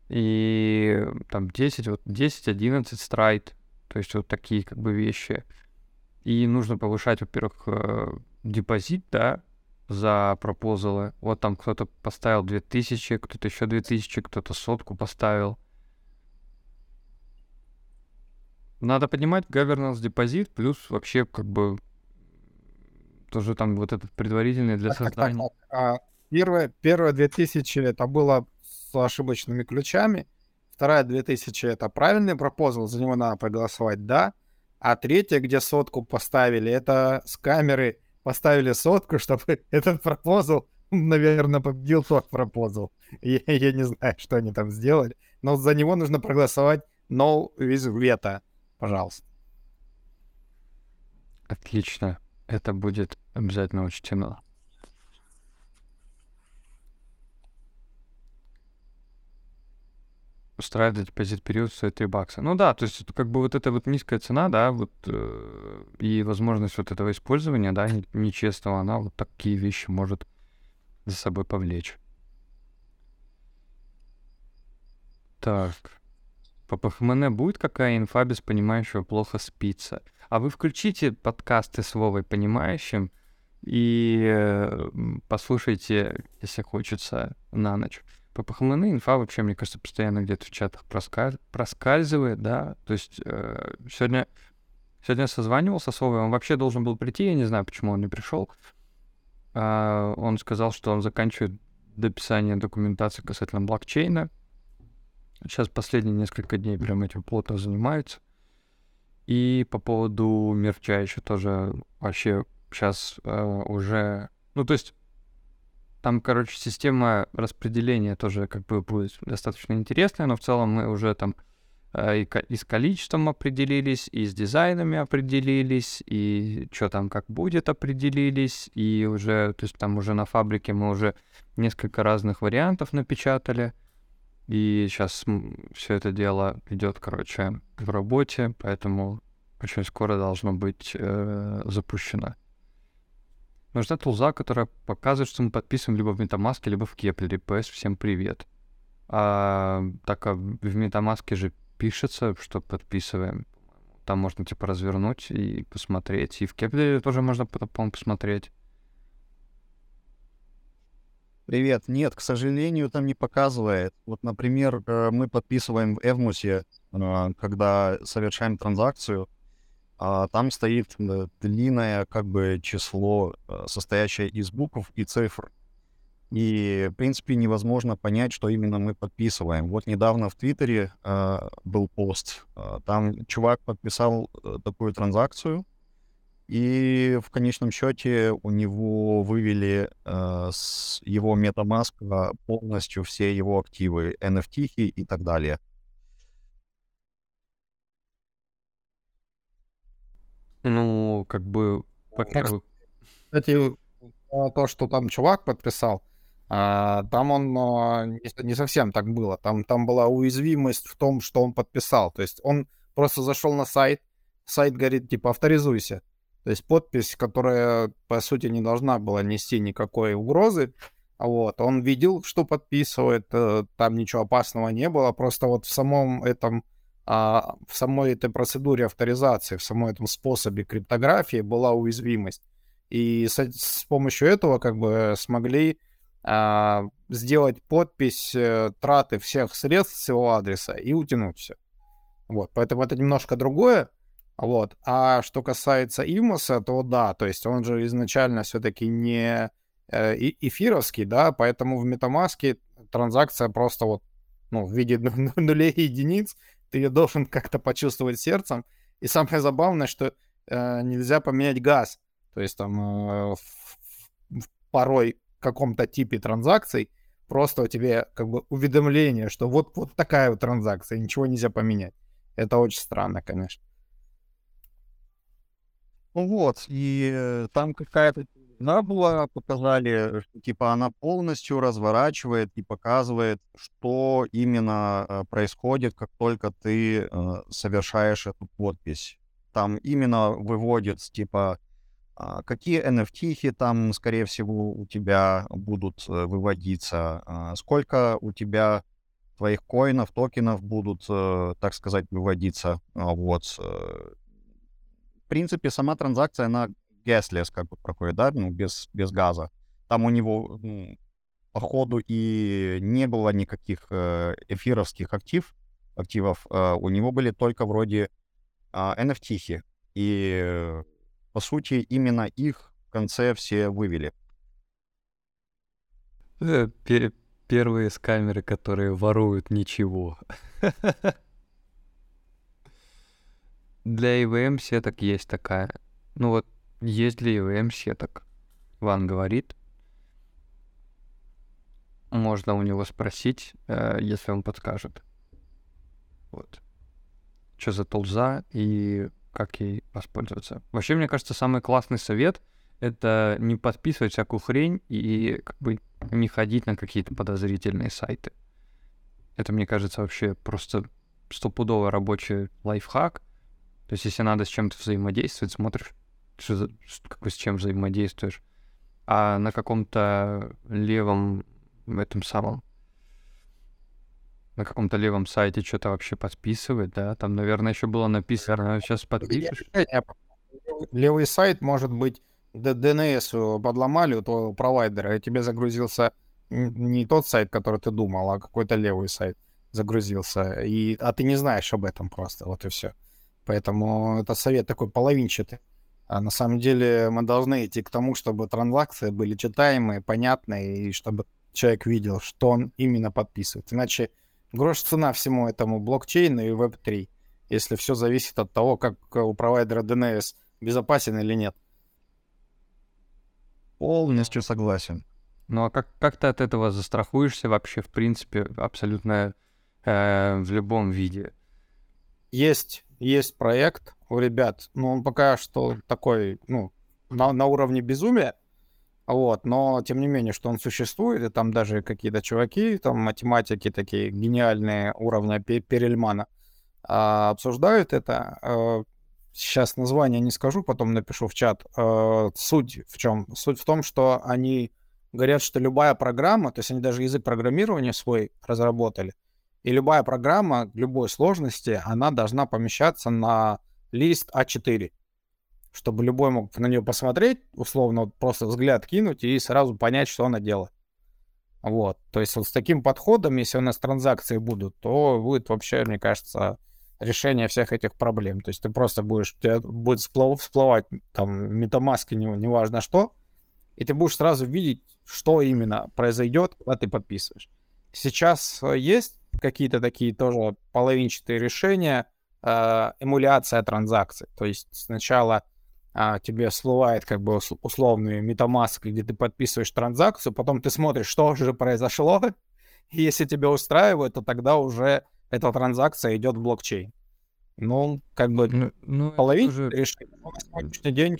И там 10, вот 10-11 страйт, то есть вот такие как бы вещи. И нужно повышать, во-первых, э, депозит, да, за пропозалы. Вот там кто-то поставил 2000, кто-то еще 2000, кто-то сотку поставил. Надо поднимать governance депозит, плюс вообще как бы тоже там вот этот предварительный для так, создания. Так, так, так. А, первое, первое 2000 это было с ошибочными ключами, вторая 2000 это правильный пропозал, за него надо проголосовать «да», а третья, где сотку поставили, это с камеры поставили сотку, чтобы этот пропозал, наверное, победил тот пропозал. Я, я не знаю, что они там сделали, но за него нужно проголосовать no with veto. Пожалуйста. Отлично. Это будет обязательно учтено. Устраивать депозит период стоит 3 бакса. Ну да, то есть как бы вот эта вот низкая цена, да, вот э, и возможность вот этого использования, да, нечестного, она вот такие вещи может за собой повлечь. Так. По ПХМН будет какая инфа без понимающего плохо спится? А вы включите подкасты с Вовой понимающим и э, послушайте, если хочется, на ночь. По ПХМН инфа вообще, мне кажется, постоянно где-то в чатах проскаль... проскальзывает, да. То есть э, сегодня, сегодня я созванивался с Вовой, он вообще должен был прийти, я не знаю, почему он не пришел. А, он сказал, что он заканчивает дописание документации касательно блокчейна, Сейчас последние несколько дней прям этим плотно занимаются. И по поводу мерча еще тоже вообще сейчас э, уже... Ну, то есть там, короче, система распределения тоже как бы будет достаточно интересная, но в целом мы уже там э, и, с количеством определились, и с дизайнами определились, и что там как будет определились, и уже, то есть там уже на фабрике мы уже несколько разных вариантов напечатали. И сейчас все это дело идет, короче, в работе, поэтому очень скоро должно быть э, запущено. Нужна тулза, которая показывает, что мы подписываем либо в MetaMask, либо в Kepler. PS, всем привет. А, так как в MetaMask же пишется, что подписываем. Там можно типа развернуть и посмотреть. И в Kepler тоже можно, по-моему, посмотреть. Привет. Нет, к сожалению, там не показывает. Вот, например, э, мы подписываем в Эвмусе, когда совершаем транзакцию, а там стоит э, длинное как бы число, э, состоящее из букв и цифр. И, в принципе, невозможно понять, что именно мы подписываем. Вот недавно в Твиттере э, был пост. Э, там чувак подписал э, такую транзакцию, и в конечном счете у него вывели э, с его MetaMask полностью все его активы, NFT и так далее. Ну, как бы... Кстати, то, что там чувак подписал, а, там он а, не, не совсем так было. Там, там была уязвимость в том, что он подписал. То есть он просто зашел на сайт, сайт говорит, типа, авторизуйся. То есть подпись, которая, по сути, не должна была нести никакой угрозы, вот, он видел, что подписывает, э, там ничего опасного не было, просто вот в самом этом, а, в самой этой процедуре авторизации, в самом этом способе криптографии была уязвимость. И с, с помощью этого как бы смогли а, сделать подпись э, траты всех средств с его адреса и утянуть все. Вот, поэтому это немножко другое, вот. А что касается Ивмоса, то да, то есть он же изначально все-таки не э, эфировский, да, поэтому в Метамаске транзакция просто вот, ну, в виде нулей и единиц, ты ее должен как-то почувствовать сердцем. И самое забавное, что э, нельзя поменять газ. То есть там э, в, в порой каком-то типе транзакций просто у тебя как бы уведомление, что вот, вот такая вот транзакция, ничего нельзя поменять. Это очень странно, конечно. Ну вот, и э, там какая-то Она была, показали, типа она полностью разворачивает и показывает, что именно э, происходит, как только ты э, совершаешь эту подпись. Там именно выводит, типа, э, какие NFT там, скорее всего, у тебя будут э, выводиться, э, сколько у тебя твоих коинов, токенов будут, так сказать, выводиться. А вот. В принципе, сама транзакция, она gasless как бы проходит, да, ну, без, без газа. Там у него, ну, по ходу и не было никаких э, эфировских актив, активов. Э, у него были только вроде э, а, NFT. И, по сути, именно их в конце все вывели. Э, первые с камеры, которые воруют ничего. Для EVM сеток есть такая. Ну вот есть ли EVM сеток? Ван говорит. Можно у него спросить, э, если он подскажет. Вот. Что за тулза и как ей воспользоваться. Вообще, мне кажется, самый классный совет — это не подписывать всякую хрень и как бы не ходить на какие-то подозрительные сайты. Это, мне кажется, вообще просто стопудово рабочий лайфхак. То есть, если надо с чем-то взаимодействовать, смотришь что как с чем взаимодействуешь. А на каком-то левом, этом самом, на каком-то левом сайте что-то вообще подписывать, да? Там, наверное, еще было написано, сейчас подпишешь. Левый сайт, может быть, DNS подломали у твоего провайдера, и тебе загрузился не тот сайт, который ты думал, а какой-то левый сайт загрузился. И, а ты не знаешь об этом просто, вот и все. Поэтому это совет такой половинчатый. А на самом деле мы должны идти к тому, чтобы транзакции были читаемые, понятные, и чтобы человек видел, что он именно подписывает. Иначе грош цена всему этому блокчейну и Web3, если все зависит от того, как у провайдера DNS безопасен или нет. Полностью согласен. Ну а как, как ты от этого застрахуешься вообще, в принципе, абсолютно э, в любом виде? Есть, есть проект, у ребят. Ну, он пока что такой, ну, на, на уровне безумия. Вот, но тем не менее, что он существует, и там даже какие-то чуваки, там математики такие гениальные уровня Перельмана а, обсуждают это. А, сейчас название не скажу, потом напишу в чат. А, суть в чем? Суть в том, что они говорят, что любая программа, то есть они даже язык программирования свой разработали, и любая программа любой сложности, она должна помещаться на лист А4, чтобы любой мог на нее посмотреть, условно, просто взгляд кинуть и сразу понять, что она делает. Вот. То есть вот с таким подходом, если у нас транзакции будут, то будет вообще, мне кажется, решение всех этих проблем. То есть ты просто будешь, у тебя будет всплыв, всплывать там метамаски, не, неважно что, и ты будешь сразу видеть, что именно произойдет, когда ты подписываешь. Сейчас э, есть какие-то такие тоже половинчатые решения, э, эмуляция транзакций. То есть сначала э, тебе всплывает как бы условный MetaMask, где ты подписываешь транзакцию, потом ты смотришь, что же произошло, и если тебя устраивает, то тогда уже эта транзакция идет в блокчейн. Ну, как бы ну, ну, половина тоже... решения на сегодняшний день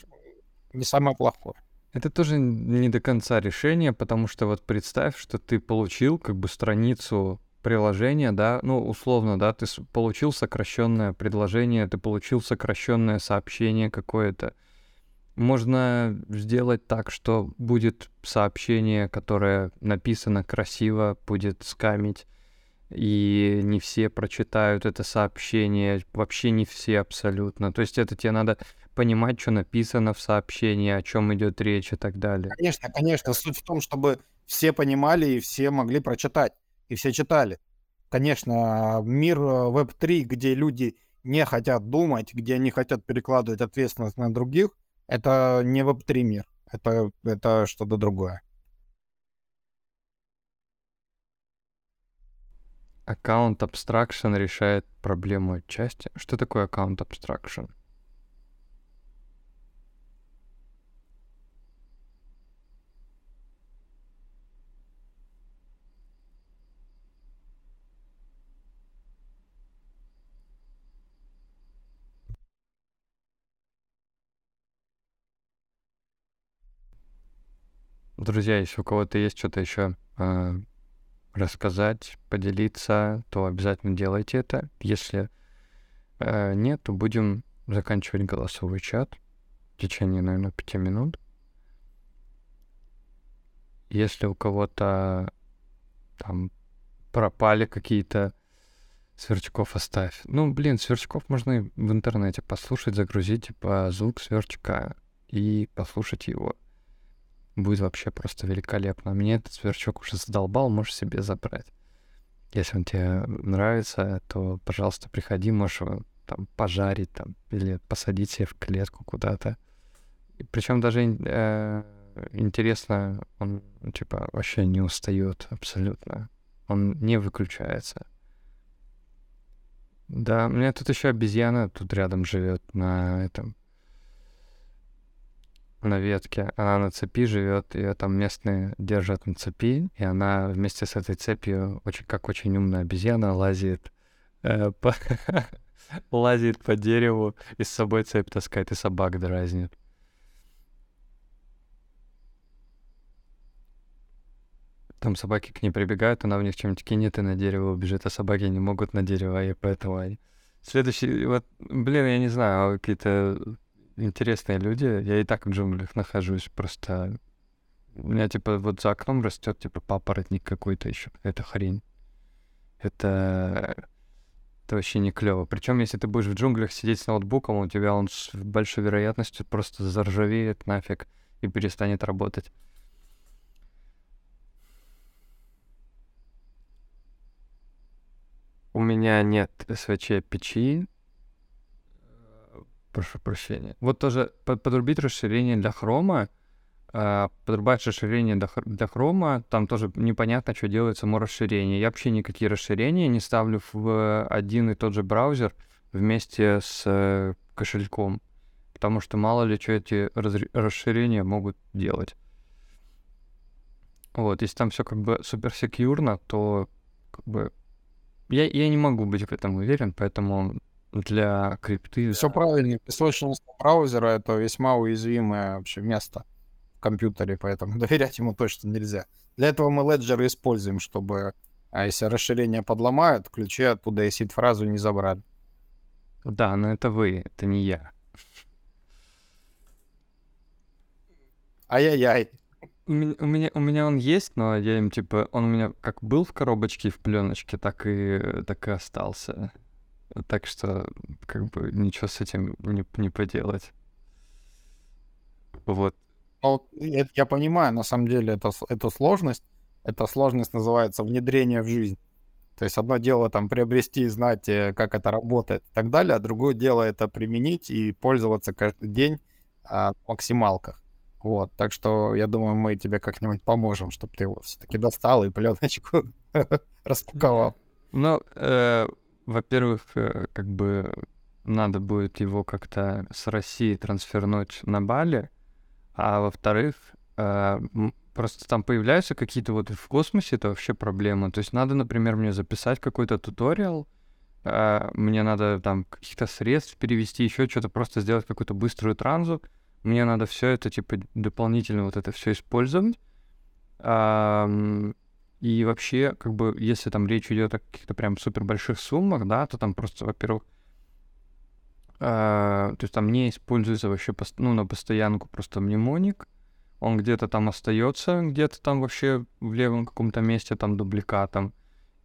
не самое плохое. Это тоже не до конца решение, потому что вот представь, что ты получил как бы страницу приложение, да, ну, условно, да, ты получил сокращенное предложение, ты получил сокращенное сообщение какое-то. Можно сделать так, что будет сообщение, которое написано красиво, будет скамить, и не все прочитают это сообщение, вообще не все абсолютно. То есть это тебе надо понимать, что написано в сообщении, о чем идет речь и так далее. Конечно, конечно. Суть в том, чтобы все понимали и все могли прочитать и все читали. Конечно, мир Web3, э, где люди не хотят думать, где они хотят перекладывать ответственность на других, это не Web3 мир, это, это что-то другое. Аккаунт Abstraction решает проблему отчасти. Что такое аккаунт Abstraction? Друзья, если у кого-то есть что-то еще э, рассказать, поделиться, то обязательно делайте это. Если э, нет, то будем заканчивать голосовой чат в течение, наверное, пяти минут. Если у кого-то там пропали какие-то сверчков оставь. Ну, блин, сверчков можно и в интернете послушать, загрузить, типа, звук сверчка и послушать его. Будет вообще просто великолепно. Мне этот сверчок уже задолбал, можешь себе забрать. Если он тебе нравится, то, пожалуйста, приходи, можешь его там пожарить там или посадить себе в клетку куда-то. Причем даже э, интересно, он типа вообще не устает абсолютно. Он не выключается. Да, у меня тут еще обезьяна тут рядом живет на этом на ветке. Она на цепи живет, ее там местные держат на цепи, и она вместе с этой цепью, очень, как очень умная обезьяна, лазит э, по, лазит по дереву и с собой цепь таскает, и собак дразнит. Там собаки к ней прибегают, она в них чем-нибудь кинет и на дерево убежит, а собаки не могут на дерево, и поэтому они... Следующий, вот, блин, я не знаю, какие-то интересные люди. Я и так в джунглях нахожусь, просто у меня типа вот за окном растет типа папоротник какой-то еще, это хрень. Это это вообще не клево. Причем, если ты будешь в джунглях сидеть с ноутбуком, у тебя он с большой вероятностью просто заржавеет нафиг и перестанет работать. У меня нет СВЧ печи. Прошу прощения. Вот тоже подрубить расширение для хрома, э, подрубать расширение для, для хрома, там тоже непонятно, что делает само расширение. Я вообще никакие расширения не ставлю в один и тот же браузер вместе с э, кошельком, потому что мало ли что эти расширения могут делать. Вот, если там все как бы супер секьюрно, то как бы я, я не могу быть в этом уверен, поэтому для крипты... Все правильно. Песочность браузера — это весьма уязвимое вообще место в компьютере, поэтому доверять ему точно нельзя. Для этого мы Ledger используем, чтобы, а если расширение подломают, ключи оттуда и сид-фразу не забрали. Да, но это вы, это не я. Ай-яй-яй. У меня, у меня, у меня он есть, но я им типа, он у меня как был в коробочке в пленочке, так и так и остался. Так что, как бы, ничего с этим не, не поделать. Вот. Ну, я, я понимаю, на самом деле, это, эту сложность. Эта сложность называется внедрение в жизнь. То есть одно дело там приобрести и знать, как это работает и так далее, а другое дело это применить и пользоваться каждый день а, в максималках. Вот, так что я думаю, мы тебе как-нибудь поможем, чтобы ты его все-таки достал и пленочку распаковал. Ну, э, во-первых, э, как бы надо будет его как-то с России трансфернуть на Бали, а во-вторых, э, просто там появляются какие-то вот в космосе, это вообще проблема. То есть надо, например, мне записать какой-то туториал, э, мне надо там каких-то средств перевести, еще что-то, просто сделать какую-то быструю транзу, мне надо все это, типа, дополнительно вот это все использовать. И вообще, как бы, если там речь идет о каких-то прям супер больших суммах, да, то там просто, во-первых, э, то есть там не используется вообще ну, на постоянку просто мнемоник, он где-то там остается, где-то там вообще в левом каком-то месте там дубликатом,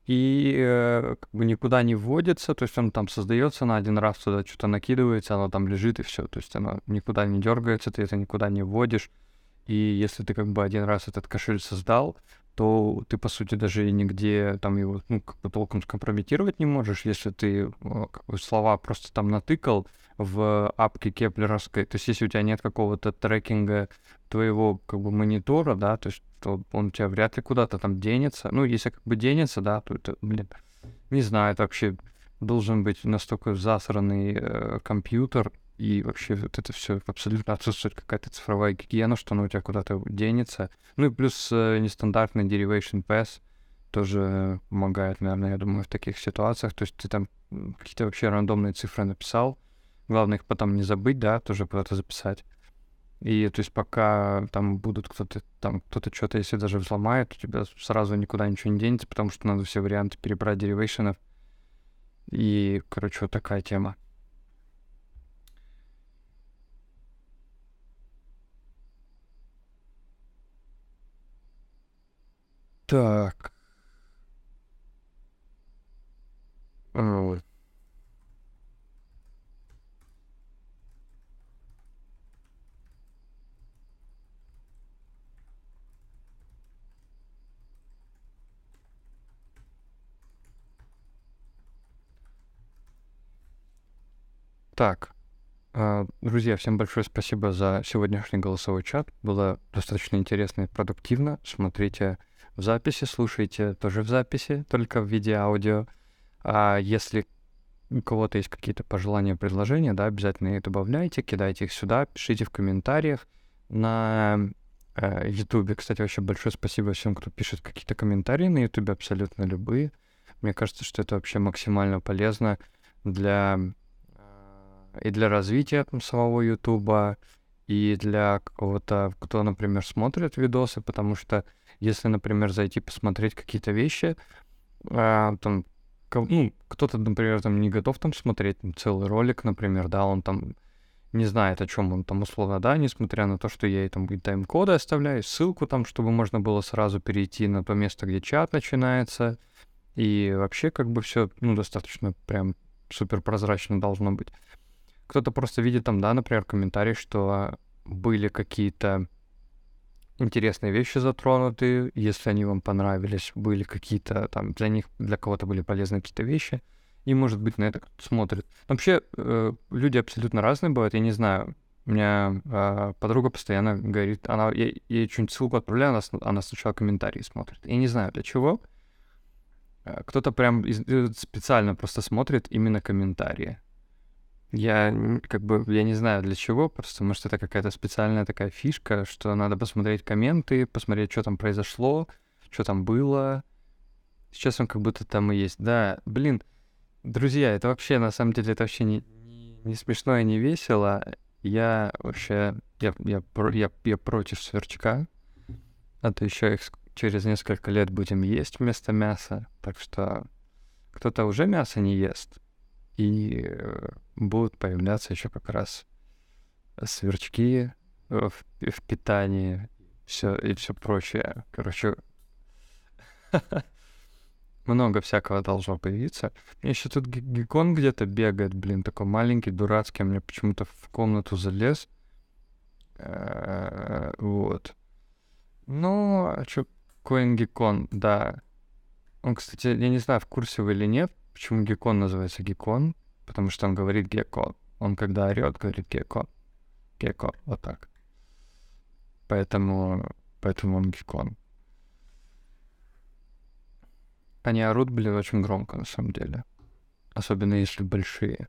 и э, как бы никуда не вводится, то есть он там создается на один раз, туда что-то накидывается, оно там лежит и все, то есть оно никуда не дергается, ты это никуда не вводишь, и если ты как бы один раз этот кошель создал, то ты, по сути, даже нигде там его ну, как бы толком скомпрометировать не можешь, если ты как бы, слова просто там натыкал в апке кеплеровской, то есть если у тебя нет какого-то трекинга твоего как бы монитора, да, то есть то он у тебя вряд ли куда-то там денется. Ну, если как бы денется, да, то это, блин, не знаю, это вообще должен быть настолько засранный э, компьютер, и вообще вот это все абсолютно отсутствует какая-то цифровая гигиена, что оно у тебя куда-то денется. Ну и плюс э, нестандартный derivation pass тоже помогает, наверное, я думаю, в таких ситуациях. То есть ты там какие-то вообще рандомные цифры написал, главное их потом не забыть, да, тоже куда-то записать. И то есть пока там будут кто-то, там кто-то что-то, если даже взломает, у тебя сразу никуда ничего не денется, потому что надо все варианты перебрать деривейшенов. И, короче, вот такая тема. Так. Вот. Так, а, друзья, всем большое спасибо за сегодняшний голосовой чат. Было достаточно интересно и продуктивно. Смотрите в записи, слушайте тоже в записи, только в виде аудио. А если у кого-то есть какие-то пожелания, предложения, да, обязательно их добавляйте, кидайте их сюда, пишите в комментариях. На э, кстати, вообще большое спасибо всем, кто пишет какие-то комментарии на YouTube, абсолютно любые. Мне кажется, что это вообще максимально полезно для и для развития там, самого Ютуба, и для какого-то, кто, например, смотрит видосы, потому что если, например, зайти посмотреть какие-то вещи, а, там, ну, кто-то, например, там не готов там смотреть там, целый ролик, например, да, он там не знает, о чем он там условно, да, несмотря на то, что я и там и тайм-коды оставляю, ссылку там, чтобы можно было сразу перейти на то место, где чат начинается, и вообще как бы все, ну, достаточно прям супер прозрачно должно быть. Кто-то просто видит там, да, например, комментарий, что были какие-то интересные вещи затронуты, если они вам понравились, были какие-то там для них, для кого-то были полезны какие-то вещи, и, может быть, на это кто-то смотрит. Вообще, э, люди абсолютно разные бывают, я не знаю. У меня э, подруга постоянно говорит, она ей, ей что-нибудь ссылку отправляю, она, она сначала комментарии смотрит. Я не знаю для чего. Э, кто-то прям э, специально просто смотрит именно комментарии. Я как бы, я не знаю для чего, просто может это какая-то специальная такая фишка, что надо посмотреть комменты, посмотреть, что там произошло, что там было. Сейчас он как будто там и есть. Да, блин, друзья, это вообще, на самом деле, это вообще не, не, смешно и не весело. Я вообще, я, я, я, я против сверчка, а то еще их через несколько лет будем есть вместо мяса. Так что кто-то уже мясо не ест, и э, будут появляться еще как раз сверчки в, в питании все, и все прочее. Короче, много всякого должно появиться. Еще тут гекон где-то бегает, блин, такой маленький, дурацкий. Мне почему-то в комнату залез. Э, вот. Ну, а что, CoinGecon, да. Он, кстати, я не знаю, в курсе вы или нет, почему гекон называется гекон потому что он говорит гекко. Он когда орет, говорит гекко. Гекко, вот так. Поэтому, поэтому он гекон. Они орут, блин, очень громко, на самом деле. Особенно если большие.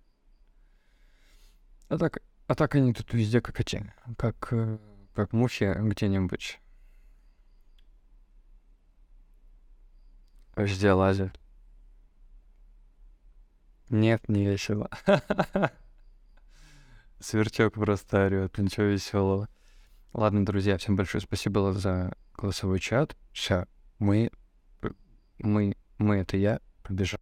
А так, а так они тут везде как эти, как, э, как мухи где-нибудь. Везде лазят. Нет, не весело. Сверчок просто орет, ничего веселого. Ладно, друзья, всем большое спасибо за голосовой чат. Все, мы, мы, мы это я, побежал.